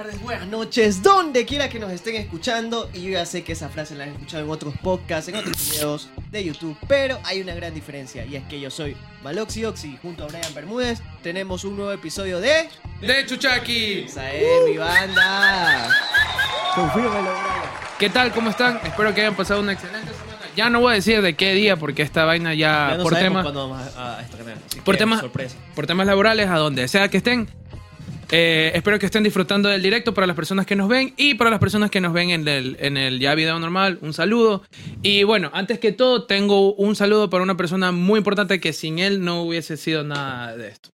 Buenas tardes, buenas noches, donde quiera que nos estén escuchando. Y yo ya sé que esa frase la han escuchado en otros podcasts, en otros videos de YouTube, pero hay una gran diferencia y es que yo soy Maloxi Oxy junto a Brian Bermúdez. Tenemos un nuevo episodio de De Chuchaki. Esa es mi banda. Confírmelo, Brian. ¿Qué tal? ¿Cómo están? Espero que hayan pasado una excelente semana. Ya no voy a decir de qué día porque esta vaina ya, Ya no por temas vamos a, a estrenar. por temas sorpresa. por temas laborales a donde sea que estén. Eh, espero que estén disfrutando del directo para las personas que nos ven y para las personas que nos ven en el, en el ya video normal, un saludo. Y bueno, antes que todo, tengo un saludo para una persona muy importante que sin él no hubiese sido nada de esto.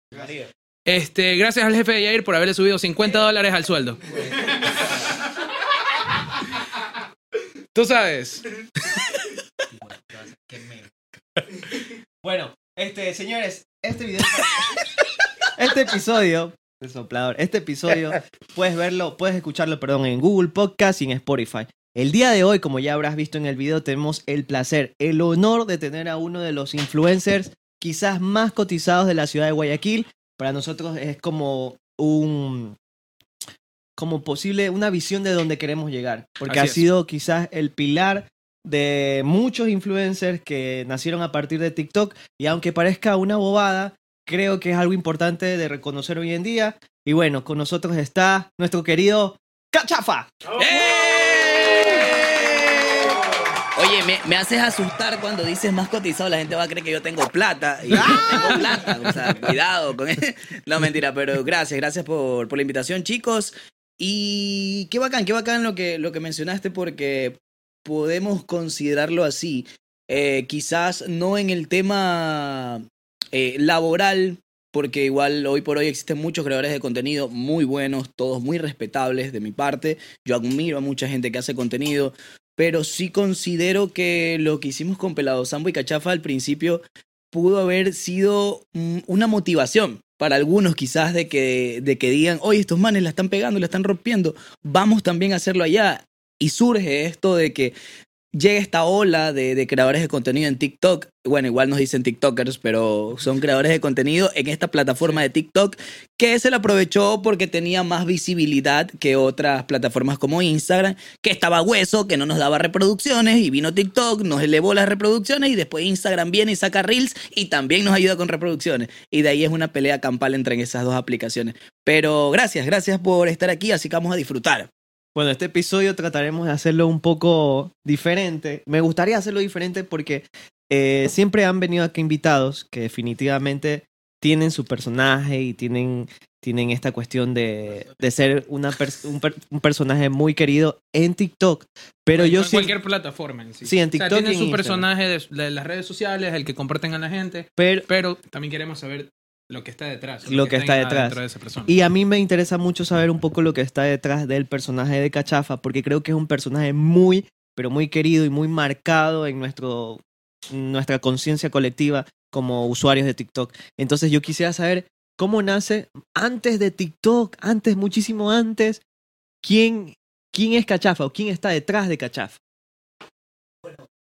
Este, gracias al jefe de Yair por haberle subido 50 dólares al sueldo. Tú sabes. Bueno, este, señores, este video. este episodio. El soplador. Este episodio puedes verlo, puedes escucharlo, perdón, en Google Podcast y en Spotify. El día de hoy, como ya habrás visto en el video, tenemos el placer, el honor de tener a uno de los influencers quizás más cotizados de la ciudad de Guayaquil. Para nosotros es como un como posible una visión de donde queremos llegar, porque Así ha es. sido quizás el pilar de muchos influencers que nacieron a partir de TikTok y aunque parezca una bobada, creo que es algo importante de reconocer hoy en día. Y bueno, con nosotros está nuestro querido Cachafa. Oye, me, me haces asustar cuando dices más cotizado. La gente va a creer que yo tengo plata. Y yo no tengo plata. O sea, cuidado con No, mentira, pero gracias, gracias por, por la invitación, chicos. Y qué bacán, qué bacán lo que, lo que mencionaste, porque podemos considerarlo así. Eh, quizás no en el tema eh, laboral, porque igual hoy por hoy existen muchos creadores de contenido muy buenos, todos muy respetables de mi parte. Yo admiro a mucha gente que hace contenido, pero sí considero que lo que hicimos con Pelado Sambo y Cachafa al principio pudo haber sido mm, una motivación para algunos quizás de que, de que digan, oye, estos manes la están pegando, la están rompiendo, vamos también a hacerlo allá. Y surge esto de que llega esta ola de, de creadores de contenido en TikTok. Bueno, igual nos dicen TikTokers, pero son creadores de contenido en esta plataforma de TikTok que se la aprovechó porque tenía más visibilidad que otras plataformas como Instagram, que estaba hueso, que no nos daba reproducciones y vino TikTok, nos elevó las reproducciones y después Instagram viene y saca Reels y también nos ayuda con reproducciones. Y de ahí es una pelea campal entre esas dos aplicaciones. Pero gracias, gracias por estar aquí, así que vamos a disfrutar. Bueno, este episodio trataremos de hacerlo un poco diferente. Me gustaría hacerlo diferente porque eh, siempre han venido aquí invitados que definitivamente tienen su personaje y tienen, tienen esta cuestión de, de ser una un, per- un personaje muy querido en TikTok. Pero yo en sí, cualquier plataforma en sí. Sí, en O sea, TikTok y tienen en su Instagram. personaje de, de las redes sociales, el que comparten a la gente, pero, pero también queremos saber lo que está detrás. Lo que está detrás. de esa persona. Y a mí me interesa mucho saber un poco lo que está detrás del personaje de Cachafa, porque creo que es un personaje muy, pero muy querido y muy marcado en nuestro, nuestra conciencia colectiva como usuarios de TikTok. Entonces yo quisiera saber cómo nace antes de TikTok, antes, muchísimo antes, quién, quién es Cachafa o quién está detrás de Cachafa.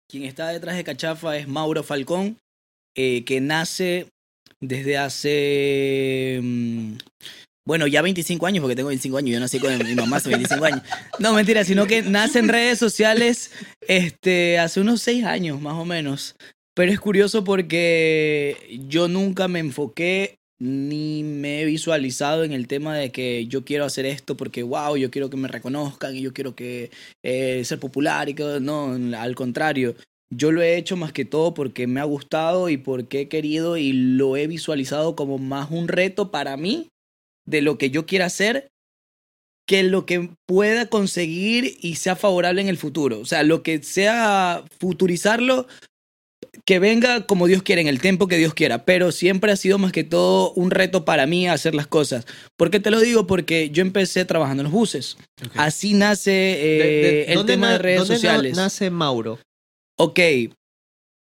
Quien está detrás de Cachafa es Mauro Falcón, eh, que nace desde hace. mm, bueno, ya 25 años, porque tengo 25 años, yo nací con mi mamá hace 25 años. No, mentira, sino que nace en redes sociales este, hace unos 6 años, más o menos. Pero es curioso porque yo nunca me enfoqué ni me he visualizado en el tema de que yo quiero hacer esto porque, wow, yo quiero que me reconozcan y yo quiero que eh, ser popular y que no, al contrario. Yo lo he hecho más que todo porque me ha gustado y porque he querido y lo he visualizado como más un reto para mí de lo que yo quiera hacer que lo que pueda conseguir y sea favorable en el futuro. O sea, lo que sea futurizarlo, que venga como Dios quiera, en el tiempo que Dios quiera. Pero siempre ha sido más que todo un reto para mí hacer las cosas. ¿Por qué te lo digo? Porque yo empecé trabajando en los buses. Así nace eh, De- de- el ¿dónde tema de redes dónde sociales. nace Mauro? Ok.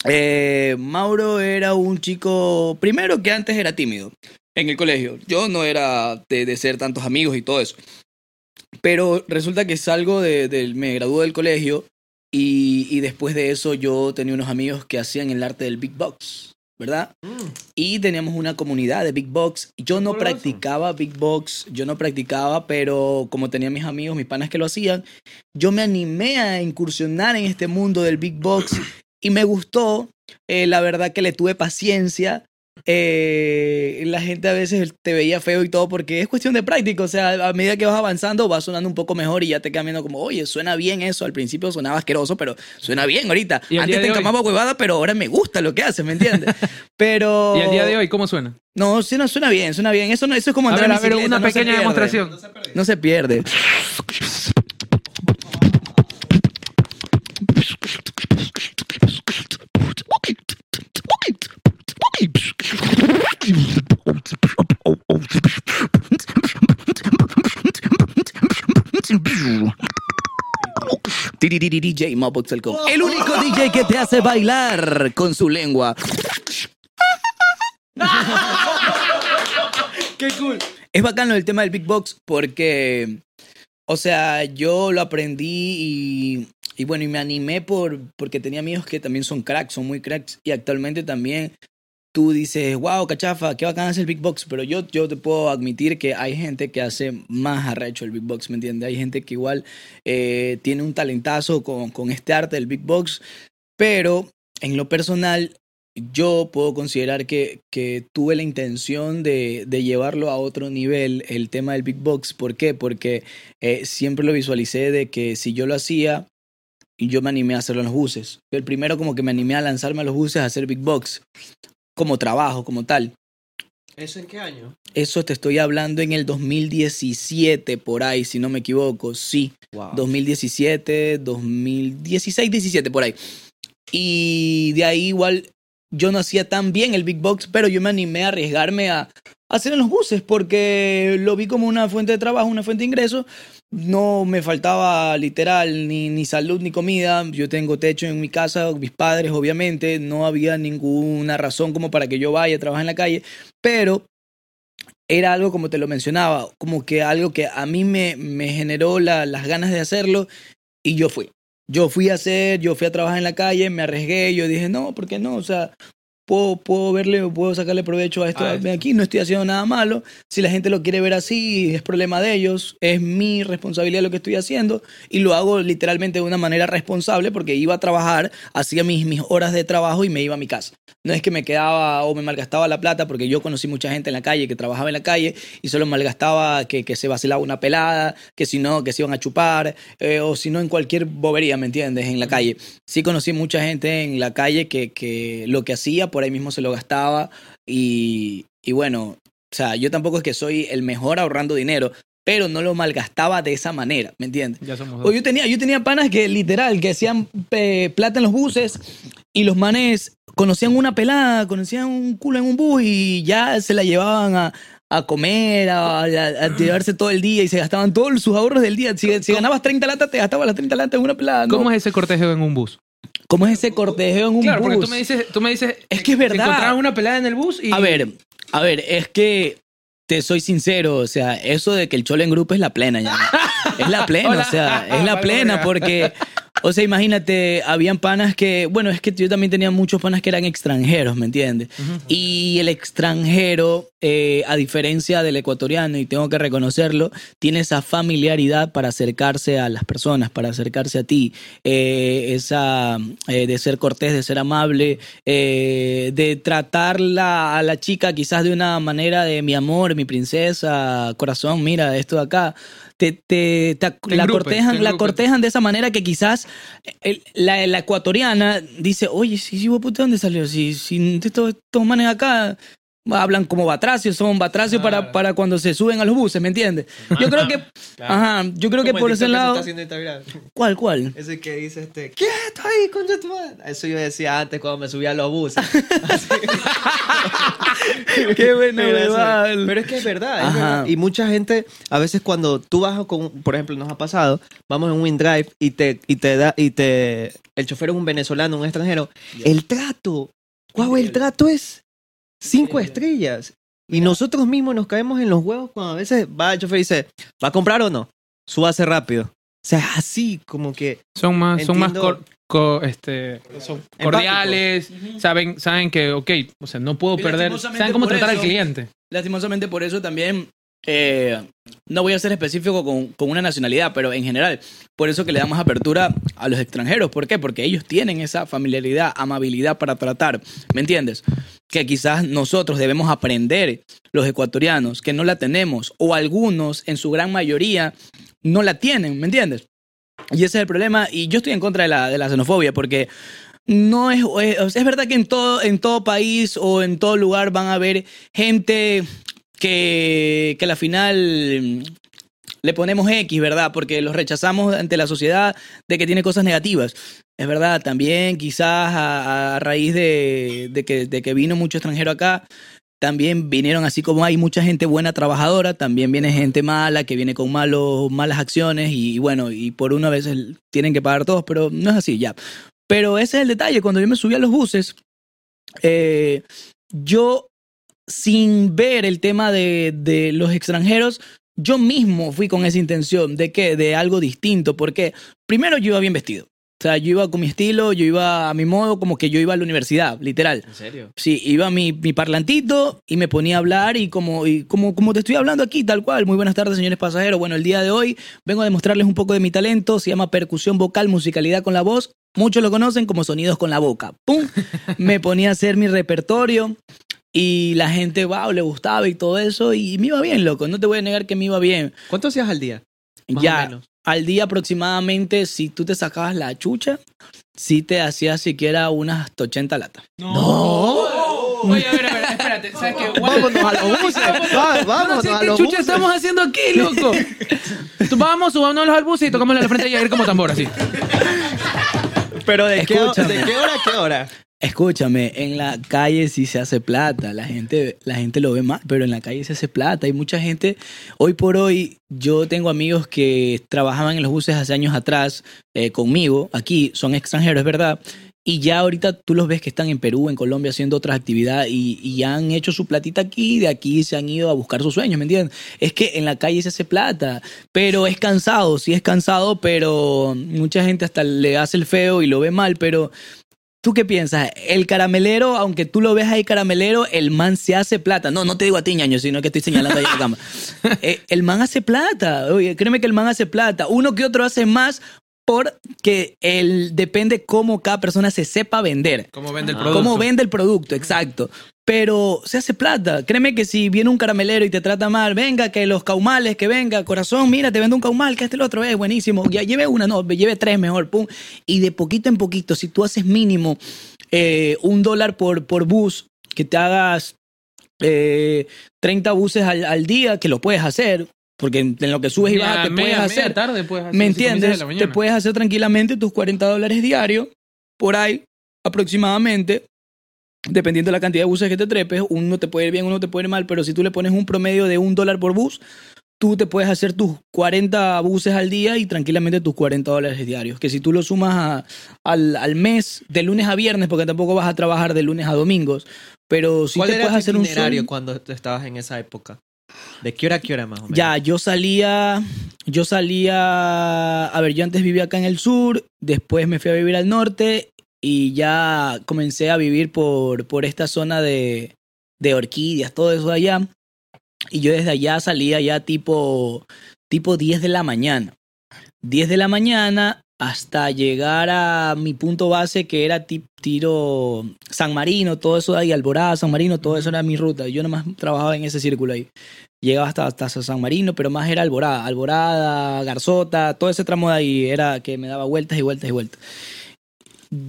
Eh, Mauro era un chico, primero que antes era tímido en el colegio. Yo no era de, ser tantos amigos y todo eso. Pero resulta que salgo de, me gradué del colegio y después de eso yo tenía unos amigos que hacían el arte del big box. ¿Verdad? Mm. Y teníamos una comunidad de Big Box. Yo no practicaba Big Box, yo no practicaba, pero como tenía mis amigos, mis panas que lo hacían, yo me animé a incursionar en este mundo del Big Box y me gustó. Eh, la verdad que le tuve paciencia. Eh, la gente a veces te veía feo y todo porque es cuestión de práctica. O sea, a medida que vas avanzando va sonando un poco mejor y ya te viendo como, oye, suena bien eso. Al principio sonaba asqueroso, pero suena bien ahorita. ¿Y el Antes te encamaba huevada, pero ahora me gusta lo que haces, ¿me entiendes? Pero... ¿Y el día de hoy cómo suena? No, sí, no, suena bien, suena bien. Eso, no, eso es como A ver, a ver, una no se pequeña pierde. demostración. No se pierde. DJ Moboxelco. El único DJ que te hace bailar con su lengua. ¡Qué cool! Es bacano el tema del Big Box porque, o sea, yo lo aprendí y, y bueno, y me animé por, porque tenía amigos que también son cracks, son muy cracks y actualmente también tú dices, wow, cachafa, qué bacán es el Big Box, pero yo, yo te puedo admitir que hay gente que hace más arrecho el Big Box, ¿me entiendes? Hay gente que igual eh, tiene un talentazo con, con este arte del Big Box, pero en lo personal yo puedo considerar que, que tuve la intención de, de llevarlo a otro nivel, el tema del Big Box. ¿Por qué? Porque eh, siempre lo visualicé de que si yo lo hacía, yo me animé a hacerlo en los buses. El primero como que me animé a lanzarme a los buses a hacer Big Box, como trabajo, como tal. ¿Eso en qué año? Eso te estoy hablando en el 2017, por ahí, si no me equivoco. Sí, Wow. 2017, 2016, 17, por ahí. Y de ahí igual yo no hacía tan bien el Big Box, pero yo me animé a arriesgarme a, hacer en los buses porque lo vi como una fuente de trabajo, una fuente de ingreso. No me faltaba literal ni, ni salud ni comida. Yo tengo techo en mi casa, mis padres obviamente. No había ninguna razón como para que yo vaya a trabajar en la calle. Pero era algo como te lo mencionaba, como que algo que a mí me, me generó la- las ganas de hacerlo y yo fui. Yo fui a hacer, yo fui a trabajar en la calle, me arriesgué, yo dije, no, ¿por qué no? O sea, puedo, puedo verle, puedo sacarle provecho a esto A esto. aquí, no estoy haciendo nada malo. Si la gente lo quiere ver así, es problema de ellos, es mi responsabilidad lo que estoy haciendo y lo hago literalmente de una manera responsable porque iba a trabajar, hacía mis, mis horas de trabajo y me iba a mi casa. No es que me quedaba o me malgastaba la plata porque yo conocí mucha gente en la calle que trabajaba en la calle y solo malgastaba que, que se vacilaba una pelada, que si no, que se iban a chupar eh, o si no en cualquier bobería, ¿me entiendes? En la calle. Sí conocí mucha gente en la calle que, que lo que hacía por ahí mismo se lo gastaba y, y bueno, o sea, yo tampoco es que soy el mejor ahorrando dinero, pero no lo malgastaba de esa manera, ¿me entiendes? Ya somos O yo tenía, yo tenía panas que literal, que hacían eh, plata en los buses y los manes conocían una pelada, conocían un culo en un bus y ya se la llevaban a, a comer, a, a, a llevarse todo el día y se gastaban todos sus ahorros del día. Si, si ganabas 30 latas, te gastabas las 30 latas en una pelada. ¿no? ¿Cómo es ese cortejo en un bus? ¿Cómo es ese cortejeo en un Claro, bus? porque tú me dices, tú me dices Es que es verdad. Encontraban una pelada en el bus y A ver, a ver, es que te soy sincero, o sea, eso de que el cholo en grupo es la plena ya. Es la plena, o sea, es la plena porque, o sea, imagínate, habían panas que, bueno, es que yo también tenía muchos panas que eran extranjeros, ¿me entiendes? Y el extranjero, eh, a diferencia del ecuatoriano, y tengo que reconocerlo, tiene esa familiaridad para acercarse a las personas, para acercarse a ti, eh, esa eh, de ser cortés, de ser amable, eh, de tratarla a la chica quizás de una manera de mi amor, mi princesa, corazón, mira, esto de acá. Te, te- te- Te la cortejan, te la cortejan de esa manera que quizás el- la, la ecuatoriana dice, oye, si, si, puta, ¿de dónde salió? Si, si estos, estos manes acá hablan como batracios, son batracios para, Claro. para cuando se suben a los buses, ¿me entiendes? Yo creo que, Claro. ajá, yo creo que por ese se lado, está. ¿cuál, cuál? Ese que dice este, quieto ahí, concha tu madre. Eso yo decía antes cuando me subía a los buses. Qué bueno, pero, es que es verdad, es Ajá. verdad. Y mucha gente, a veces cuando tú vas con, por ejemplo, nos ha pasado, vamos en un WinDrive y te, y te da, y te, el chofer es un venezolano, un extranjero, el trato, guau, el trato es cinco estrellas. Y nosotros mismos nos caemos en los huevos cuando a veces va el chofer y dice, ¿va a comprar o no? Súbase rápido. sea, es así, como que... Son más, son más cor- co- este, son cordiales, saben, saben que, ok, o sea, no puedo Y perder, saben cómo tratar al cliente. Lastimosamente por eso también eh, no voy a ser específico con, con una nacionalidad, pero en general, por eso que le damos apertura a los extranjeros. ¿Por qué? Porque ellos tienen esa familiaridad, amabilidad para tratar, ¿me entiendes? Que quizás nosotros debemos aprender, los ecuatorianos, que no la tenemos, o algunos, en su gran mayoría, no la tienen, ¿me entiendes? Y ese es el problema, y yo estoy en contra de la, de la xenofobia, porque no es, es, verdad que en todo, en todo país o en todo lugar van a haber gente que, que la final mm, le ponemos X, ¿verdad? Porque los rechazamos ante la sociedad de que tiene cosas negativas. Es verdad, también quizás a, a raíz de, de que, de que vino mucho extranjero acá, también vinieron así como hay mucha gente buena trabajadora, también viene gente mala que viene con malos, malas acciones y, bueno, y por una vez tienen que pagar todos, pero no es así ya. Pero ese es el detalle, cuando yo me subí a los buses, eh, yo sin ver el tema de, de los extranjeros, yo mismo fui con esa intención de que de algo distinto, porque primero yo iba bien vestido. O sea, yo iba con mi estilo, yo iba a mi modo, como que yo iba a la universidad, literal. ¿En serio? Sí, iba mi, mi parlantito y me ponía a hablar y como, y como, como te estoy hablando aquí, tal cual. Muy buenas tardes, señores pasajeros. Bueno, el día de hoy vengo a demostrarles un poco de mi talento. Se llama percusión vocal, musicalidad con la voz. Muchos lo conocen como sonidos con la boca. ¡Pum! Me ponía a hacer mi repertorio y la gente, wow, le gustaba y todo eso. Y me iba bien, loco. No te voy a negar que me iba bien. ¿Cuánto hacías al día? Más o ya, menos. al día aproximadamente, si tú te sacabas la chucha, si te hacías siquiera unas 80 latas. Oye, a ver, a ver, espérate. ¿Sabes qué? Vámonos a los buses. Vámonos No a qué los chucha buses. estamos haciendo aquí, loco. Tú, Vamos, subámonos al bus y tocamos la frente y a ir como tambor, así. Pero ¿de qué. ¿de qué hora a qué hora? Escúchame, en la calle sí se hace plata, la gente, la gente lo ve mal, pero en la calle se hace plata. Hay mucha gente, hoy por hoy, yo tengo amigos que trabajaban en los buses hace años atrás eh, conmigo, aquí son extranjeros, es verdad, y ya ahorita tú los ves que están en Perú, en Colombia haciendo otras actividades y, y han hecho su platita aquí de aquí se han ido a buscar sus sueños, ¿me entiendes? Es que en la calle se hace plata, pero es cansado, sí es cansado, pero mucha gente hasta le hace el feo y lo ve mal, pero ¿Tú qué piensas? El caramelero, aunque tú lo ves ahí caramelero, el man se hace plata. No, no te digo a ti, ñaño, sino que estoy señalando ahí la cama. Eh, el man hace plata. Oye, créeme que el man hace plata. Uno que otro hace más porque el, depende cómo cada persona se sepa vender. ¿Cómo vende el Ah. producto? Cómo vende el producto, exacto. Pero se hace plata. Créeme que si viene un caramelero y te trata mal, venga, que los caumales, que venga, corazón, mira, te vendo un caumal, que este el otro es buenísimo. Ya lleve una, no, lleve tres mejor, pum. Y de poquito en poquito, si tú haces mínimo eh, un dólar por, por bus, que te hagas eh, 30 buses al, al día, que lo puedes hacer, porque en, en lo que subes y bajas te media- puedes media hacer. tarde puedes hacer ¿Me entiendes? Te puedes hacer tranquilamente tus 40 dólares diarios, por ahí, aproximadamente. Dependiendo de la cantidad de buses que te trepes, uno te puede ir bien, uno te puede ir mal, pero si tú le pones un promedio de un dólar por bus, tú te puedes hacer tus 40 buses al día y tranquilamente tus 40 dólares diarios. Que si tú lo sumas a- al, al mes, de lunes a viernes, porque tampoco vas a trabajar de lunes a domingos, pero si ¿Cuál te era puedes tu hacer un itinerario sueldo- cuando tú estabas en esa época? ¿De qué hora a qué hora más o menos? Ya, yo salía, yo salía, a ver, yo antes vivía acá en el sur, después me fui a vivir al norte y ya comencé a vivir por, por esta zona de, de orquídeas, todo eso de allá. Y yo desde allá salía ya tipo, tipo 10 de la mañana. 10 de la mañana hasta llegar a mi punto base que era ti- tiro San Marino, todo eso de ahí, Alborada, San Marino, todo eso era mi ruta. Yo nomás trabajaba en ese círculo ahí. Llegaba hasta, hasta San Marino, pero más era Alborada, Alborada, Garzota, todo ese tramo de ahí era que me daba vueltas y vueltas y vueltas.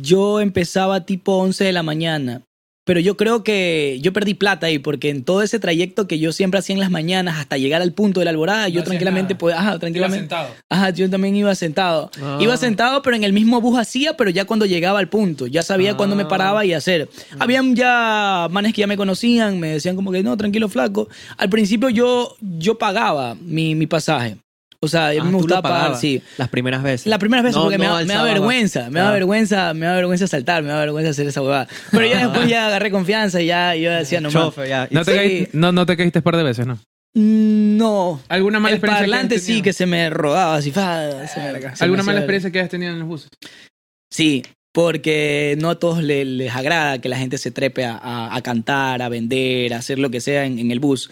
Yo empezaba tipo 11 de la mañana, pero yo creo que yo perdí plata ahí, porque en todo ese trayecto que yo siempre hacía en las mañanas hasta llegar al punto de la Alborada, yo tranquilamente nada. podía, ajá, Iba tranquilamente. sentado. Ajá, yo también iba sentado. Ah. Iba sentado, pero en el mismo bus hacía, pero ya cuando llegaba al punto. Ya sabía cuándo me Ah. paraba y hacer. Habían ya manes que ya me conocían, me decían como que no, tranquilo, flaco. Al principio yo, yo pagaba mi, mi pasaje. O sea, a mí Ah, me gustaba pagar, sí. Las primeras veces. La primera vez No, porque me, da, me vergüenza, me da Ah. vergüenza, me da vergüenza saltar, me da vergüenza hacer esa huevada. Pero ya después ya agarré confianza y ya yo decía no Chofe, ya. No te, Sí. caíste, no, no te caíste par de veces, ¿no? Mm, No. ¿Alguna mala el experiencia que parlante hayas sí que se me rodaba así. fa, se me- se ¿Alguna me mala experiencia que hayas tenido en los buses? Sí, porque no a todos le- les, agrada que la gente se trepe a, a- a cantar, a vender, a hacer lo que sea en, en el bus.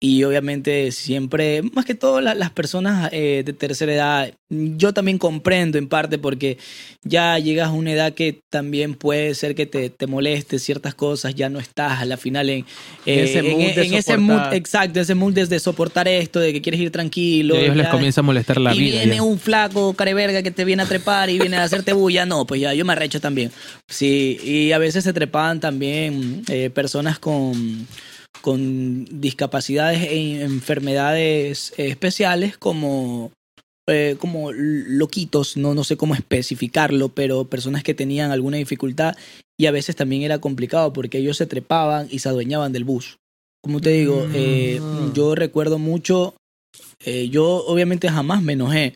Y obviamente siempre, más que todo la- las personas eh, de tercera edad, yo también comprendo en parte porque ya llegas a una edad que también puede ser que te, te moleste ciertas cosas, ya no estás a la final en, En ese mood de en ese mood, exacto, ese mood de, de soportar esto, de que quieres ir tranquilo. Y a ellos les comienza a molestar la y vida. viene ya. un flaco careverga que te viene a trepar y viene a hacerte bulla, no, pues ya yo me arrecho también. Sí, y a veces se trepaban también eh, personas con, con discapacidades e enfermedades eh, especiales como, eh, como loquitos, no, no sé cómo especificarlo, pero personas que tenían alguna dificultad y a veces también era complicado porque ellos se trepaban y se adueñaban del bus. Como te digo, eh, Mm. yo recuerdo mucho eh, yo obviamente jamás me enojé,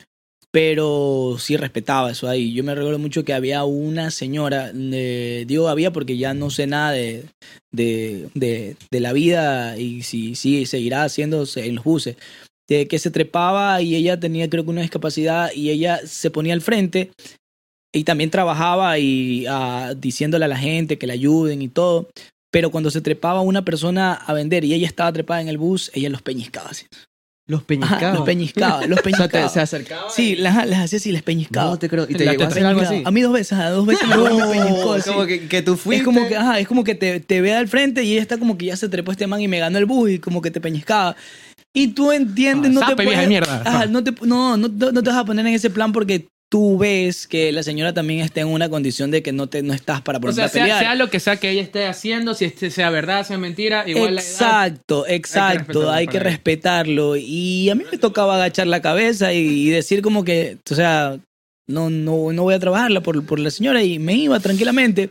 pero sí respetaba eso ahí. Yo me recuerdo mucho que había una señora, eh, digo había porque ya no sé nada de, de, de, la vida y si sí seguirá haciéndose en los buses, de que se trepaba y ella tenía creo que una discapacidad y ella se ponía al frente y también trabajaba y ah, diciéndole a la gente que le ayuden y todo. Pero cuando se trepaba una persona a vender y ella estaba trepada en el bus, ella los peñiscaba así. Los Ajá, peñiscados. los peñiscaba, los O sea, te- peñiscaba. se acercaba. Sí, las, las hacía así, les peñiscaba. No te creo. ¿Y te llegó a hacer algo así? A mí dos veces, a dos veces me, me peñiscó así. Como que, que tú fuiste. Es como que, ajá, es como que te, te ve al frente y ella está como que ya se trepó este man y me ganó el bus y como que te peñiscaba. Y tú entiendes, Ah, no te puedes. Ajá, no, te, no, no, no te vas a poner en ese plan porque tú ves que la señora también está en una condición de que no, te, no estás para O ponerte sea, sea, lo que sea que ella esté haciendo, si este sea verdad, sea mentira, igual la edad. Exacto, exacto, hay que, respetarlo respetarlo. para ella. Y a mí me tocaba agachar la cabeza y, y decir como que, o sea, no, no, no voy a trabajarla por, por la señora y me iba tranquilamente.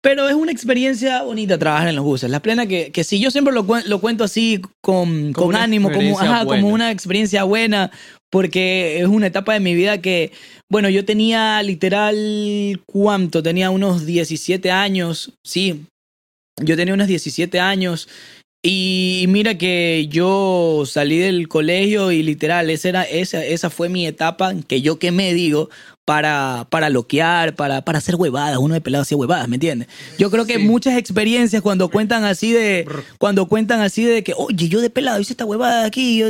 Pero es una experiencia bonita trabajar en los buses. La plena que, que si yo siempre lo, cuen- lo cuento así con, con ánimo, como, ajá, como una experiencia buena, porque es una etapa de mi vida que, bueno, yo tenía literal, ¿cuánto? Tenía unos 17 años, sí. Yo tenía unos 17 años y mira que yo salí del colegio y literal, esa, era, esa, esa fue mi etapa que yo quemé, digo, para, para loquear, para, para hacer huevadas. Uno de pelado hacía huevadas, ¿me entiendes? Yo creo que Sí. muchas experiencias cuando cuentan así de, cuando cuentan así de que, oye, yo de pelado hice esta huevada aquí, yo,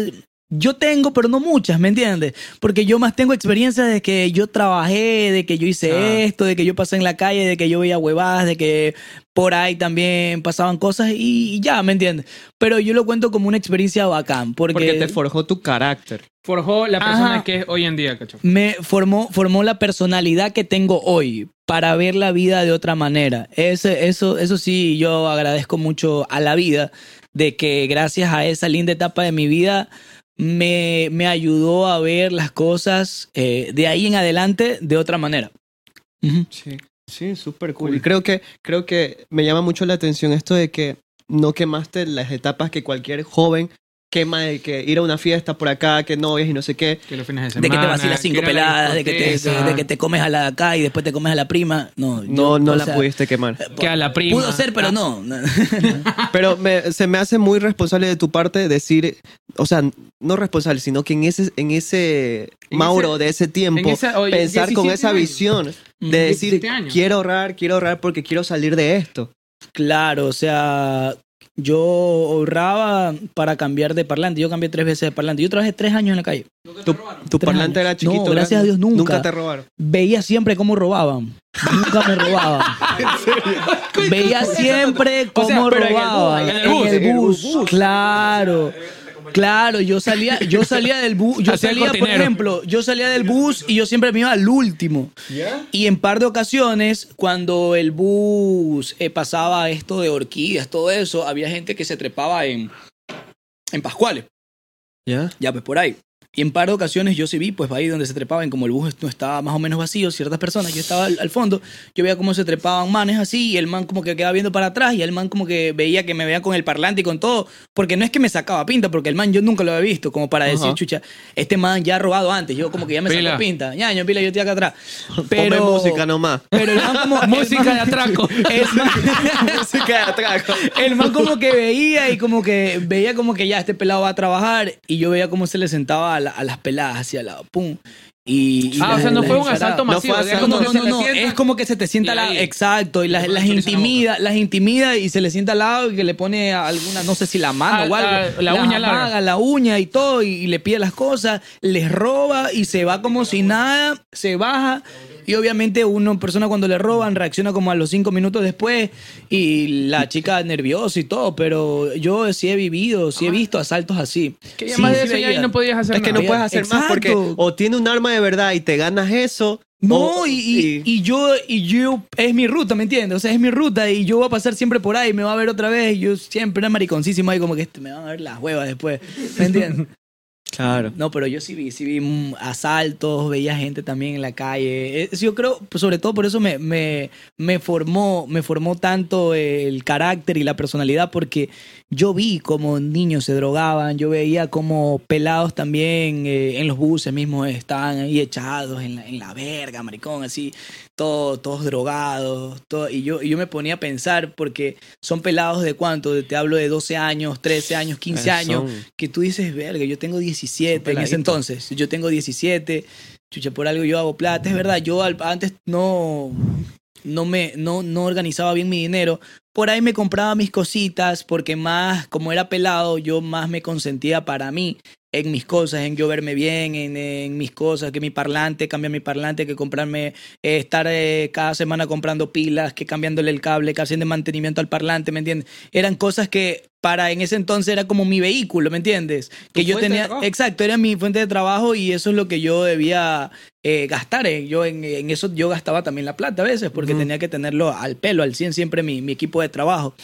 yo tengo, pero no muchas, ¿me entiendes? Porque yo más tengo experiencia de que yo trabajé, de que yo hice Ah. esto, de que yo pasé en la calle, de que yo veía huevadas, de que por ahí también pasaban cosas y, y ya, ¿me entiendes? Pero yo lo cuento como una experiencia bacán, porque, Porque te forjó tu carácter. Forjó la persona Ajá. que es hoy en día, cacho. me formó, formó la personalidad que tengo hoy para ver la vida de otra manera. Ese- eso, eso sí, yo agradezco mucho a la vida de que gracias a esa linda etapa de mi vida me, me ayudó a ver las cosas eh, de ahí en adelante de otra manera. Sí, sí, súper cool. Y creo que, creo que me llama mucho la atención esto de que no quemaste las etapas que cualquier joven quema de que ir a una fiesta por acá, que novias y no sé qué. Que los fines de De semana. que te vacilas cinco que peladas, de que, te, de, de que te comes a la acá y después te comes a la prima. No, No, yo, no o la sea, pudiste quemar. que a la prima. Pudo ser, pero Ah, no. Pero me- se me hace muy responsable de tu parte decir, o sea, no responsable, sino que en ese, en ese En Mauro ese- de ese tiempo, en esa- oye, pensar con 17 esa años. visión de decir, 17 años. quiero ahorrar, quiero ahorrar porque quiero salir de esto. Claro, o sea, yo ahorraba para cambiar de parlante. Yo cambié tres veces de parlante. Yo trabajé tres años en la calle. Tu, parlante años. era chiquito. No, gracias a. Dios, nunca. Nunca te robaron. Veía siempre cómo robaban. Nunca me robaban. Veía siempre cómo sea, pero en el robaban. bus, en el bus, En el en el bus, Claro. Claro, yo salía, yo salía del bus, yo Hacía el salía, por cortinero. ejemplo, yo salía del bus y yo siempre me iba al último. Y en par de ocasiones, cuando el bus eh, pasaba esto de orquídeas, todo eso, había gente que se trepaba en, en Pascuales, ¿Ya? ya pues por ahí. Y en par de ocasiones yo sí vi, pues ahí donde se trepaban, como el bus no estaba más o menos vacío, ciertas personas, yo estaba al, al fondo, yo veía cómo se trepaban manes así, y el man como que quedaba viendo para atrás, y el man como que veía que me veía con el parlante y con todo, porque no es que me sacaba pinta, porque el man yo nunca lo había visto, como para decir, Ajá. chucha, este man ya ha robado antes, yo como que ya me Pila. sacó pinta, ñaño, pila, yo estoy acá atrás. Ponme Pero, música nomás. Pero el man como... Música man- de atraco. man- música de atraco. el man como que veía y como que veía como que ya este pelado va a trabajar y yo veía cómo se le sentaba a las peladas hacia al lado, pum. Y, y Ah, o sea, no fue un asalto No masivo. fue es como No, que no, no, no, es como que se te sienta y al lado, ahí. exacto, y las, la intimida, las intimida y se le sienta al lado y que le pone alguna, no sé si la mano Ah, o algo, ah, la uña larga. amaga, la uña y todo, y, y le pide las cosas, les roba y se va como si nada, se baja. Y obviamente una persona cuando le roban reacciona como a los cinco minutos después y la chica nerviosa y todo, pero yo sí he vivido, sí he visto asaltos así. Que ya Sí, más de eso ya ahí no podías hacer Es que no puedes hacer más porque o tiene un arma de verdad y te ganas eso. No, o- y, y- y yo, y yo, es mi ruta, ¿me entiendes? O sea, es mi ruta y yo voy a pasar siempre por ahí, me va a ver otra vez. y Yo siempre era mariconcísimo ahí, como que este, me van a ver las huevas después, ¿me entiendes? Claro. No, pero yo sí vi, sí vi mm, asaltos, veía gente también en la calle. Es- yo creo, pues, sobre todo por eso me, me, me formó, me formó tanto el carácter y la personalidad, porque yo vi como niños se drogaban, yo veía como pelados también eh, en los buses mismos estaban ahí echados en la, en la verga, maricón, así, todo, todos drogados, todo, y yo, y yo me ponía a pensar, porque son pelados de cuánto, te hablo de 12 años, 13 años, 15 Eh, años, son- que tú dices, verga, yo tengo 17 Son en ese entonces, yo tengo 17, chucha, por algo yo hago plata, es verdad, yo al- antes no, no me, no, no organizaba bien mi dinero, por ahí me compraba mis cositas, porque más, como era pelado, yo más me consentía para mí, en mis cosas, en yo verme bien, en, en mis cosas, que mi parlante, cambiar mi parlante, que comprarme, eh, estar eh, cada semana comprando pilas, que cambiándole el cable, que haciendo mantenimiento al parlante, ¿me entiendes? Eran cosas que para en ese entonces era como mi vehículo, ¿me entiendes? Que yo tenía, exacto, era mi fuente de trabajo y eso es lo que yo debía eh, gastar. eh. Yo en, en eso yo gastaba también la plata a veces porque tenía que tenerlo al pelo, al 100 siempre mi, mi equipo de trabajo.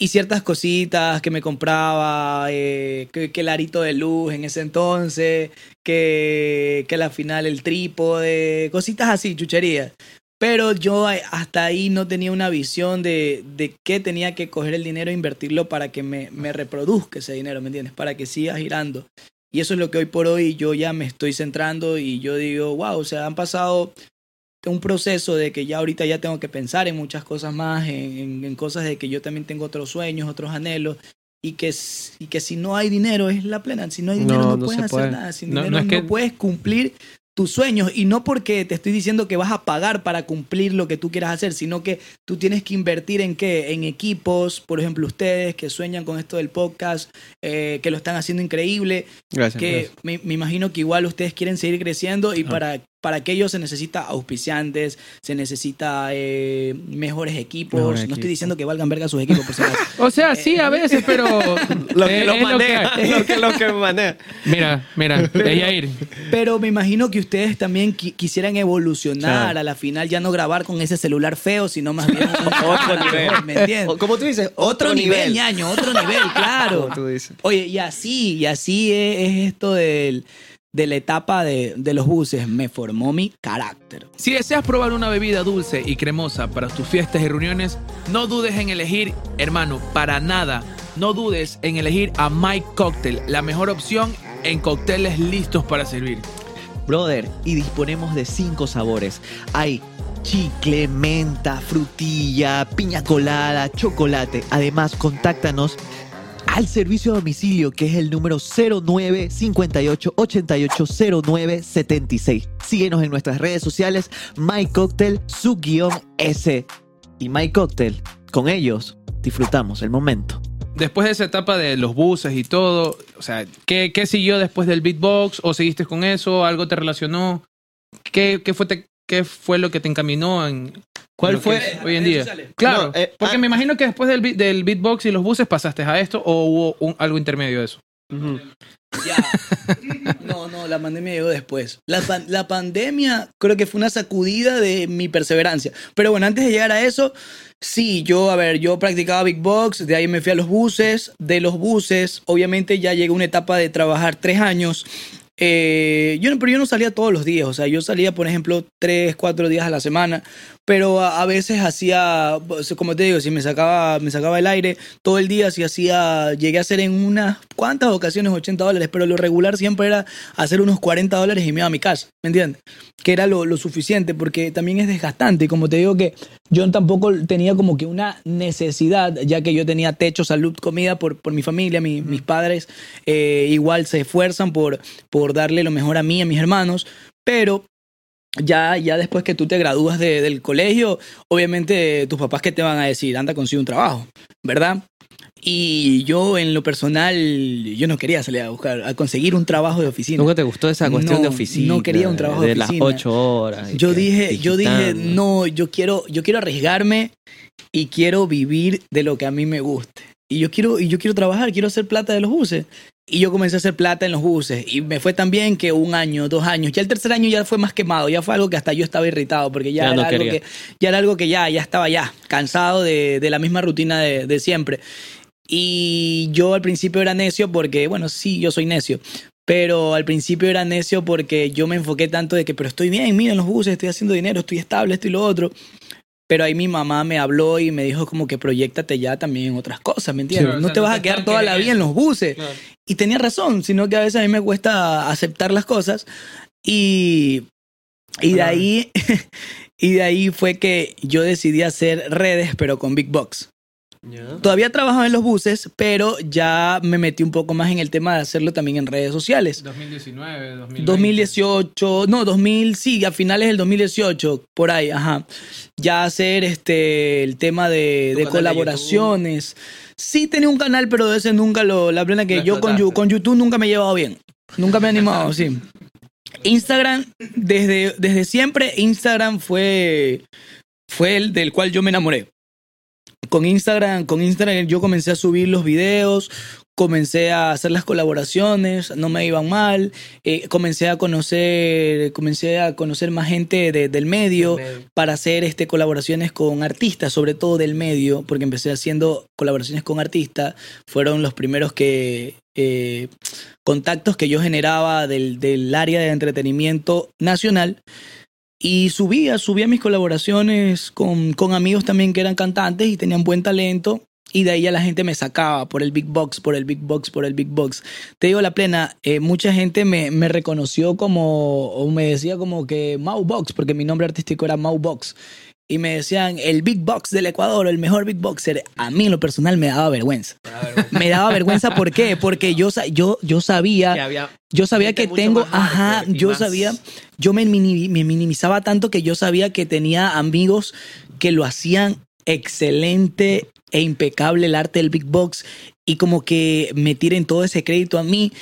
Y ciertas cositas que me compraba, eh, que, que el arito de luz en ese entonces, que, que la final el trípode, cositas así, chucherías. Pero yo eh, hasta ahí no tenía una visión de, de qué tenía que coger el dinero e invertirlo para que me, me reproduzca ese dinero, ¿me entiendes? Para que siga girando. Y eso es lo que hoy por hoy yo ya me estoy centrando y yo digo, wow, o sea, han pasado un proceso de que ya ahorita ya tengo que pensar en muchas cosas más, en, cosas de que yo también tengo otros sueños, otros anhelos. Y que, y que si no hay dinero es la plena. Si no hay dinero No, no, no puedes hacer puede. nada. Sin No, dinero no no, es que- puedes cumplir tus sueños. Y no porque te estoy diciendo que vas a pagar para cumplir lo que tú quieras hacer, sino que tú tienes que invertir en qué? En equipos, por ejemplo, ustedes que sueñan con esto del podcast, eh, que lo están haciendo increíble Gracias. que gracias. me, me imagino que igual ustedes quieren seguir creciendo y Ah. para, para aquello se necesita auspiciantes, se necesita eh, mejores equipos. No estoy diciendo que valgan verga sus equipos, por si acaso. O sea, sí, a veces, pero. Lo que eh, lo que maneja. hay. Lo que lo que maneja. Mira, mira, ella ir. Pero me imagino que ustedes también qui- quisieran evolucionar Claro. a la final, ya no grabar con ese celular feo, sino más bien otro nivel, ¿me entiendes? Como tú dices, Otro, nivel, ñaño, otro nivel, claro. Como tú dices. Oye, y así, y así es, es esto del, de la etapa de, de los buses. Me formó mi carácter. Si deseas probar una bebida dulce y cremosa para tus fiestas y reuniones, no dudes en elegir, hermano, para nada. No dudes en elegir a Mike Cocktail, la mejor opción en cócteles listos para servir. Brother, y disponemos de cinco sabores. Hay chicle, menta, frutilla, piña colada, chocolate. Además, contáctanos al servicio a domicilio que es el número 09 58 88 09 76. Síguenos en nuestras redes sociales, MyCocktail, su guion S. Y MyCocktail, con ellos disfrutamos el momento. Después de esa etapa de los buses y todo, o sea, ¿qué, qué siguió después del beatbox? ¿O seguiste con eso? ¿Algo te relacionó? ¿Qué, qué fue, qué fue lo que te encaminó en ¿Cuál fue? es hoy en día? sociales. Claro, No, eh, porque ah- me imagino que después del, del beatbox y los buses pasaste a esto o hubo un- algo intermedio de eso. Ujú. Ya. No, no, la pandemia llegó después. La, pan- la pandemia creo que fue una sacudida de mi perseverancia. Pero bueno, antes de llegar a eso, sí, yo, a ver, yo practicaba Big Box, de ahí me fui a los buses. De los buses, obviamente ya llegué a una etapa de trabajar tres años eh, yo no, pero yo no salía todos los días, o sea, yo salía, por ejemplo, tres, cuatro días a la semana, pero a, a veces hacía, pues, como te digo, si me sacaba, me sacaba el aire todo el día, si hacía, llegué a hacer en unas cuantas ocasiones 80 dólares, pero lo regular siempre era hacer unos 40 dólares y me iba a mi casa, ¿me entiendes? Que era lo, lo suficiente, porque también es desgastante, y como te digo que yo tampoco tenía como que una necesidad, ya que yo tenía techo, salud, comida por, por mi familia, mi- mis padres eh, igual se esfuerzan por, por darle lo mejor a mí, a mis hermanos, pero ya, ya después que tú te gradúas de- del colegio, obviamente tus papás que te van a decir, anda, consigue un trabajo, ¿verdad? Y yo en lo personal, yo no quería salir a buscar, a conseguir un trabajo de oficina. ¿Nunca te gustó esa cuestión No, de oficina? no quería un trabajo de de las ocho horas. Yo dije, yo dije, no, yo quiero, yo quiero arriesgarme y quiero vivir de lo que a mí me guste. Y yo quiero, y yo quiero trabajar, quiero hacer plata de los buses. Y yo comencé a hacer plata en los buses. Y me fue tan bien que un año, dos años. Ya el tercer año ya fue más quemado. Ya fue algo que hasta yo estaba irritado. Porque ya, Ya no era, algo que, ya era algo que ya, ya estaba ya cansado de, de la misma rutina de, de siempre. Y yo al principio era necio porque, bueno, sí, yo soy necio. Pero al principio era necio porque yo me enfoqué tanto de que, pero estoy bien, miren los buses, estoy haciendo dinero, estoy estable, esto y lo otro. Pero ahí mi mamá me habló y me dijo como que proyectate ya también en otras cosas, ¿me entiendes? Sí, no sea, te no vas te a quedar toda la vida en los buses. Claro. Y tenía razón, sino que a veces a mí me cuesta aceptar las cosas. Y, y de ahí y de ahí fue que yo decidí hacer redes, pero con Big Box. Ya. Todavía trabajaba en los buses, pero ya me metí un poco más en el tema de hacerlo también en redes sociales. 2019, 2020. 2018, no, 2000, sí, a finales del 2018, por ahí, ajá. Ya hacer este el tema de, colaboraciones. Sí tenía un canal, pero ese nunca lo, la plena que yo con, con YouTube nunca me he llevado bien. Nunca me he animado, sí. Instagram, desde, desde siempre, Instagram fue, fue el del cual yo me enamoré. Con Instagram, con Instagram yo comencé a subir los videos, comencé a hacer las colaboraciones, no me iban mal, eh, comencé a conocer, comencé a conocer más gente de- del medio Del medio. para hacer este colaboraciones con artistas, sobre todo del medio, porque empecé haciendo colaboraciones con artistas, fueron los primeros que eh, contactos que yo generaba del, del área de entretenimiento nacional. Y subía, subía mis colaboraciones con, con amigos también que eran cantantes y tenían buen talento. Y de ahí ya la gente me sacaba por el Big Box, por el Big Box, por el Big Box. Te digo la plena, eh, mucha gente me, me reconoció como, o me decía como que Mau Box, porque mi nombre artístico era Mau Box. Y me decían el Big Box del Ecuador, el mejor Big Boxer. A mí en lo personal me daba vergüenza. Me daba vergüenza, ¿por qué? Porque yo, yo, yo sabía Que había yo sabía que tengo, ajá, yo más- sabía, yo me, mini- me minimizaba tanto que yo sabía que tenía amigos que lo hacían excelente e impecable el arte del Big Box y como que me tiren todo ese crédito a mí.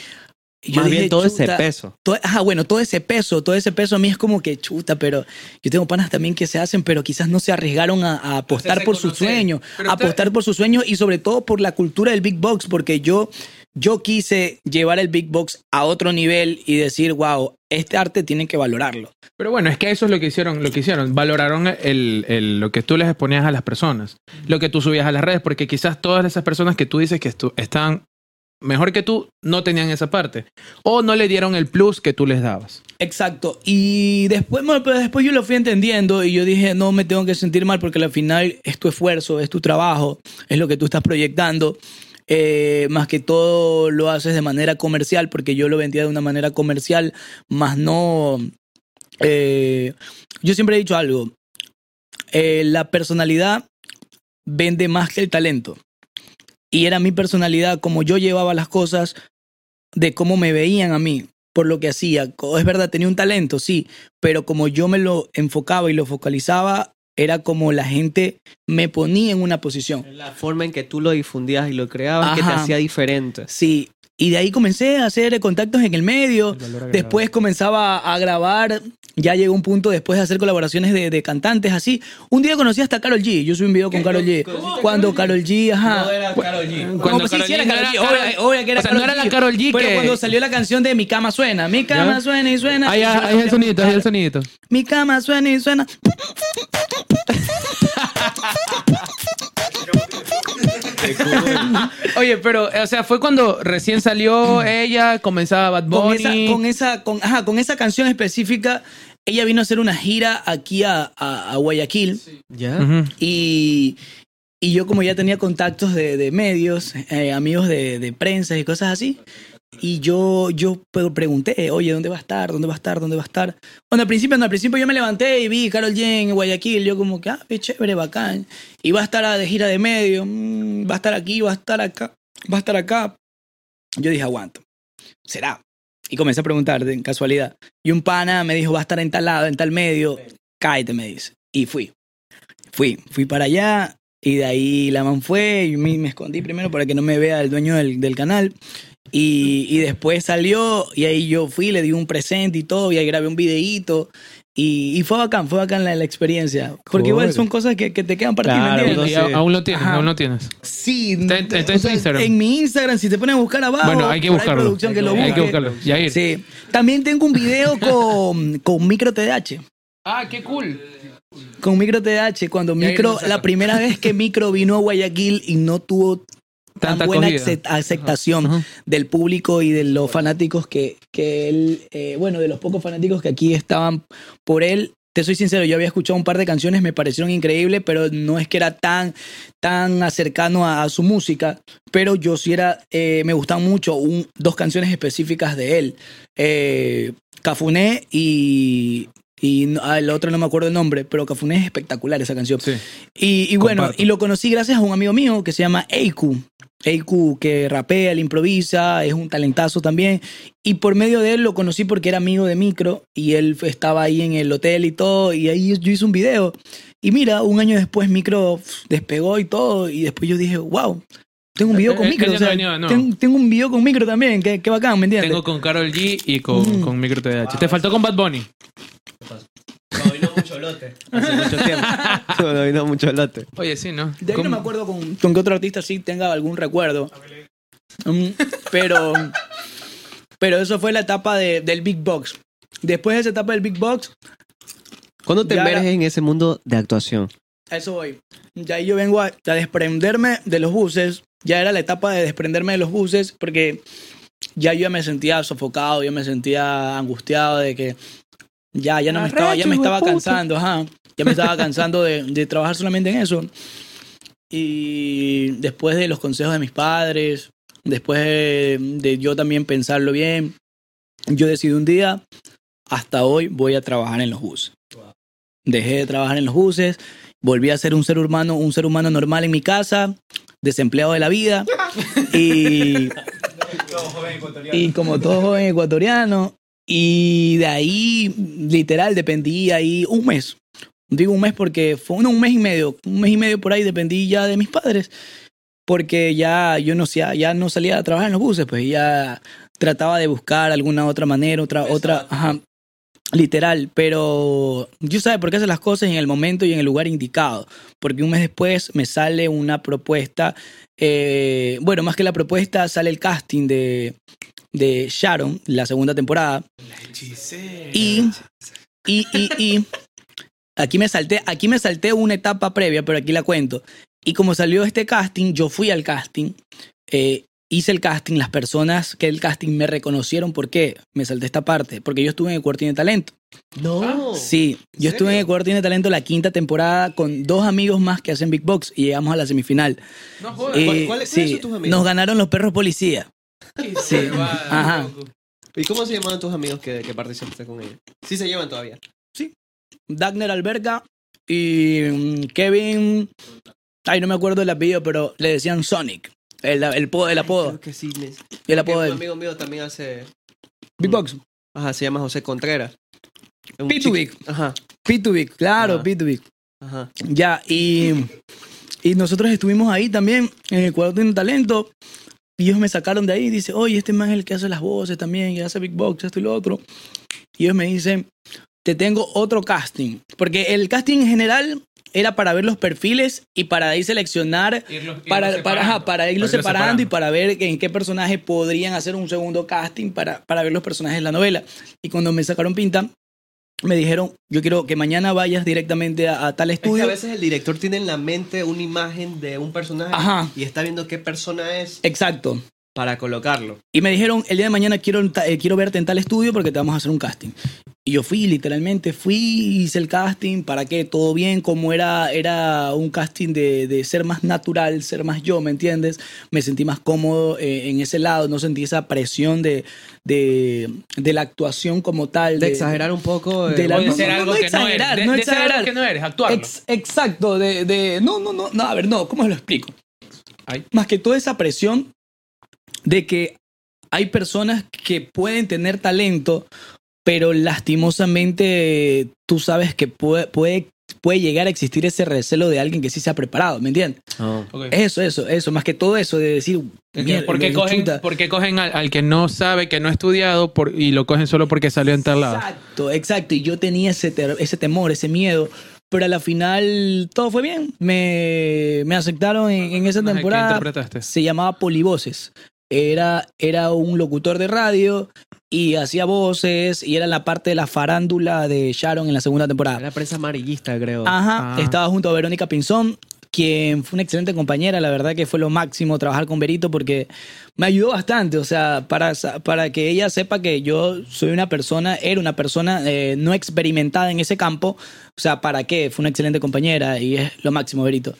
Yo más dije, bien todo ese "Chuta, peso. todo- ajá, bueno, todo ese peso, todo ese peso a mí es como que chuta, pero yo tengo panas también que se hacen, pero quizás no se arriesgaron a, a apostar por su conocer. sueño, Pero a usted- apostar por su sueño y sobre todo por la cultura del Big Box, porque yo, yo quise llevar el Big Box a otro nivel y decir, wow, este arte tienen que valorarlo. Pero bueno, es que eso es lo que hicieron, lo que hicieron. Valoraron el, el- lo que tú les exponías a las personas, lo que tú subías a las redes, porque quizás todas esas personas que tú dices que están mejor que tú no tenían esa parte. O no le dieron el plus que tú les dabas. Exacto. Y después, después yo lo fui entendiendo y yo dije, no me tengo que sentir mal porque al final es tu esfuerzo, es tu trabajo, es lo que tú estás proyectando. Eh, más que todo lo haces de manera comercial porque yo lo vendía de una manera comercial, más no... eh, yo siempre he dicho algo, eh, la personalidad vende más que el talento. Y era mi personalidad, como yo llevaba las cosas, de cómo me veían a mí, por lo que hacía. Es verdad, tenía un talento, sí, pero como yo me lo enfocaba y lo focalizaba, era como la gente me ponía en una posición. La forma en que tú lo difundías y lo creabas que te hacía diferente. Sí, y de ahí comencé a hacer contactos en el medio. Después comenzaba a grabar. Ya llegó un punto después de hacer colaboraciones de, de cantantes así. Un día conocí hasta Carol G. Yo subí un video con Carol G. Cuando Carol G, ajá. era Karol G. No, Cuando pues sí, era G no era G. Obvio- obvio que era o sea, no Karol era la Karol G Pero cuando salió la canción de Mi cama suena, mi cama ¿Ya? suena y suena. Ahí, es el sonidito, ahí es el sonidito. Mi cama suena y suena. Oye, pero, o sea, fue cuando recién salió ella, comenzaba Bad con Bunny. esa, con esa, con, ajá, con esa canción específica, ella vino a hacer una gira aquí a, a- a Guayaquil ¿Ya? Y, y yo como ya tenía contactos de, de medios, eh, amigos de, de prensa y cosas así, y yo, yo pre- pregunté, oye, ¿dónde va a estar? ¿Dónde va a estar? ¿Dónde va a estar? Bueno, al principio, no, al principio yo me levanté y vi Carol G en Guayaquil, yo como que, ah, qué chévere, bacán. Y va a estar de gira de medio, mm, va a estar aquí, va a estar acá, va a estar acá. Yo dije, aguanto. ¿Será? Y comencé a preguntar de casualidad. Y un pana me dijo, va a estar en tal lado, en tal medio. Cállate, me dice. Y fui. Fui. Fui para allá. Y de ahí la man fue. Y me, me escondí primero para que no me vea el dueño del, del canal. Y, y después salió. Y ahí yo fui, le di un presente y todo. Y ahí grabé un videíto. Y, y fue bacán, fue bacán la, la experiencia. Porque igual son cosas que, que te quedan para Claro, ti, ¿me no aún lo tienes, Ajá. aún lo tienes. Sí, Está en- está en o tu sea, Instagram. En mi Instagram, si te ponen a buscar abajo. Bueno, hay que buscarlo. producción que lo Hay que buscarlo. Yair. Sí. También tengo un video con, con Micro TDH. Ah, qué cool. Con Micro TDH, cuando Micro, la primera vez que Micro vino a Guayaquil y no tuvo tan Tanta buena aceptación Ajá. del público y de los fanáticos que, que él, eh, bueno, de los pocos fanáticos que aquí estaban por él. Te soy sincero, yo había escuchado un par de canciones, me parecieron increíbles, pero no es que era tan, tan cercano a, a su música, pero yo sí era, eh, me gustaban mucho un- dos canciones específicas de él, eh, Cafuné y, y no- ah, otro no me acuerdo el nombre, pero Cafuné es espectacular esa canción. Sí. Y, y bueno, y lo conocí gracias a un amigo mío que se llama Eiku. Eiku que rapea, él improvisa, es un talentazo también. Y por medio de él lo conocí porque era amigo de Micro y él estaba ahí en el hotel y todo. Y ahí yo hice un video. Y mira, un año después Micro despegó y todo. Y después yo dije, wow, tengo un video Eh, con eh, Micro. o sea, venía tengo un video con Micro también, qué, qué bacán, ¿me entiendes? Tengo con Carol G y con, Mm. con Micro TDH. Te faltó con Bad Bunny. Mucho lote. Hace mucho tiempo. No vino mucho lote. Oye, sí, ¿no? De ahí no me acuerdo con, con qué otro artista sí tenga algún recuerdo. Mm, pero, pero eso fue la etapa de- del Big Box. Después de esa etapa del Big Box, ¿Cuándo te emerges en ese mundo de actuación? a eso voy. Ya ahí yo vengo a, a desprenderme de los buses. Ya era la etapa de desprenderme de los buses porque ya yo ya me sentía sofocado, ya me sentía angustiado de que ya, ya no me estaba, ya me estaba cansando, ajá. Ya me estaba cansando de, de trabajar solamente en eso. Y después de los consejos de mis padres, después de, de yo también pensarlo bien, yo decidí un día, hasta hoy voy a trabajar en los buses. Dejé de trabajar en los buses, volví a ser un ser humano, un ser humano normal en mi casa, desempleado de la vida y, y como todo joven ecuatoriano y de ahí literal dependí ahí un mes. Digo un mes porque fue no, un mes y medio, un mes y medio por ahí dependí ya de mis padres porque ya yo no ya no salía a trabajar en los buses, pues ya trataba de buscar alguna otra manera, otra otra, ajá, literal, pero yo sabe por qué hace las cosas en el momento y en el lugar indicado, porque un mes después me sale una propuesta, eh, bueno, más que la propuesta sale el casting de, de Sharon, la segunda temporada, y, y, y, y aquí me salté, aquí me salté una etapa previa, pero aquí la cuento. Y como salió este casting, yo fui al casting, eh, hice el casting, las personas que el casting me reconocieron, ¿por qué? Me salté esta parte, porque yo estuve en Ecuador Tiene Talento. No. Sí, yo estuve en Ecuador Tiene Talento la quinta temporada con dos amigos más que hacen Big Box y llegamos a la semifinal. No jodas. Eh, ¿Cuál- cuáles sí, son tus amigos? nos ganaron los perros policía. sí, ajá. ¿Y cómo se llamaban tus amigos que, que participaste con ellos? Sí se llevan todavía. Dagner Alberca y mm, Kevin. Ay, no me acuerdo el apellido, pero le decían Sonic. El, el, po- el apodo. Creo que sí. El apodo un de amigo mío también hace... Big Box. Ajá, se llama José Contreras. Es un P2 chico- Big. Ajá, P2Big, claro, Ajá. P2Big. ajá. Ya, y, y nosotros estuvimos ahí también, en Ecuador tiene talento. Y ellos me sacaron de ahí y dice, oye, este man es el que hace las voces también, y hace Big Box, esto y lo otro. Y ellos me dicen, te tengo otro casting. Porque el casting en general era para ver los perfiles y para ahí seleccionar, para, para, ajá, para irlos Para irlos separando y para ver en qué personaje podrían hacer un segundo casting para, para ver los personajes de la novela. Y cuando me sacaron pinta, me dijeron, yo quiero que mañana vayas directamente a, a tal Es que estudio. a veces el director tiene en la mente una imagen de un personaje Ajá. y está viendo qué persona es Exacto. para colocarlo. Y me dijeron, el día de mañana quiero, eh, quiero verte en tal estudio porque te vamos a hacer un casting. Y yo fui, literalmente, fui, hice el casting, ¿para qué? Todo bien, como era, era un casting de, de ser más natural, ser más yo, ¿me entiendes? Me sentí más cómodo eh, en ese lado, no sentí esa presión de, de, de la actuación como tal. De exagerar un poco. eh, de la- no, ser no, algo no que no eres. exagerar, De, no de ser algo exagerar. que no eres, actuarlo. Ex- exacto, de, de- No, no, no, no, a ver, no, ¿cómo lo explico? Ay. Más que toda esa presión de que hay personas que pueden tener talento, pero lastimosamente tú sabes que puede, puede, puede llegar a existir ese recelo de alguien que sí se ha preparado, ¿me entiendes? Oh. Ok. Eso, eso, eso, más que todo eso de decir... Es que, "Mierda, ¿Por qué cogen, chuta". por qué cogen al, al que no sabe, que no ha estudiado por, y lo cogen solo porque salió en tal lado? Exacto, exacto. Y yo tenía ese, ter- ese temor, ese miedo. Pero a la final todo fue bien. Me, me aceptaron en, en esa Ajá, ¿qué temporada. interpretaste? Se llamaba Polivoces. Era, era un locutor de radio y hacía voces y era la parte de la farándula de Sharon en la segunda temporada. Era prensa amarillista, creo. Ajá, Ah. estaba junto a Verónica Pinzón, quien fue una excelente compañera, la verdad que fue lo máximo trabajar con Berito porque me ayudó bastante, o sea, para, para que ella sepa que yo soy una persona, era una persona eh, no experimentada en ese campo, o sea, ¿para qué? Fue una excelente compañera y es lo máximo, Berito.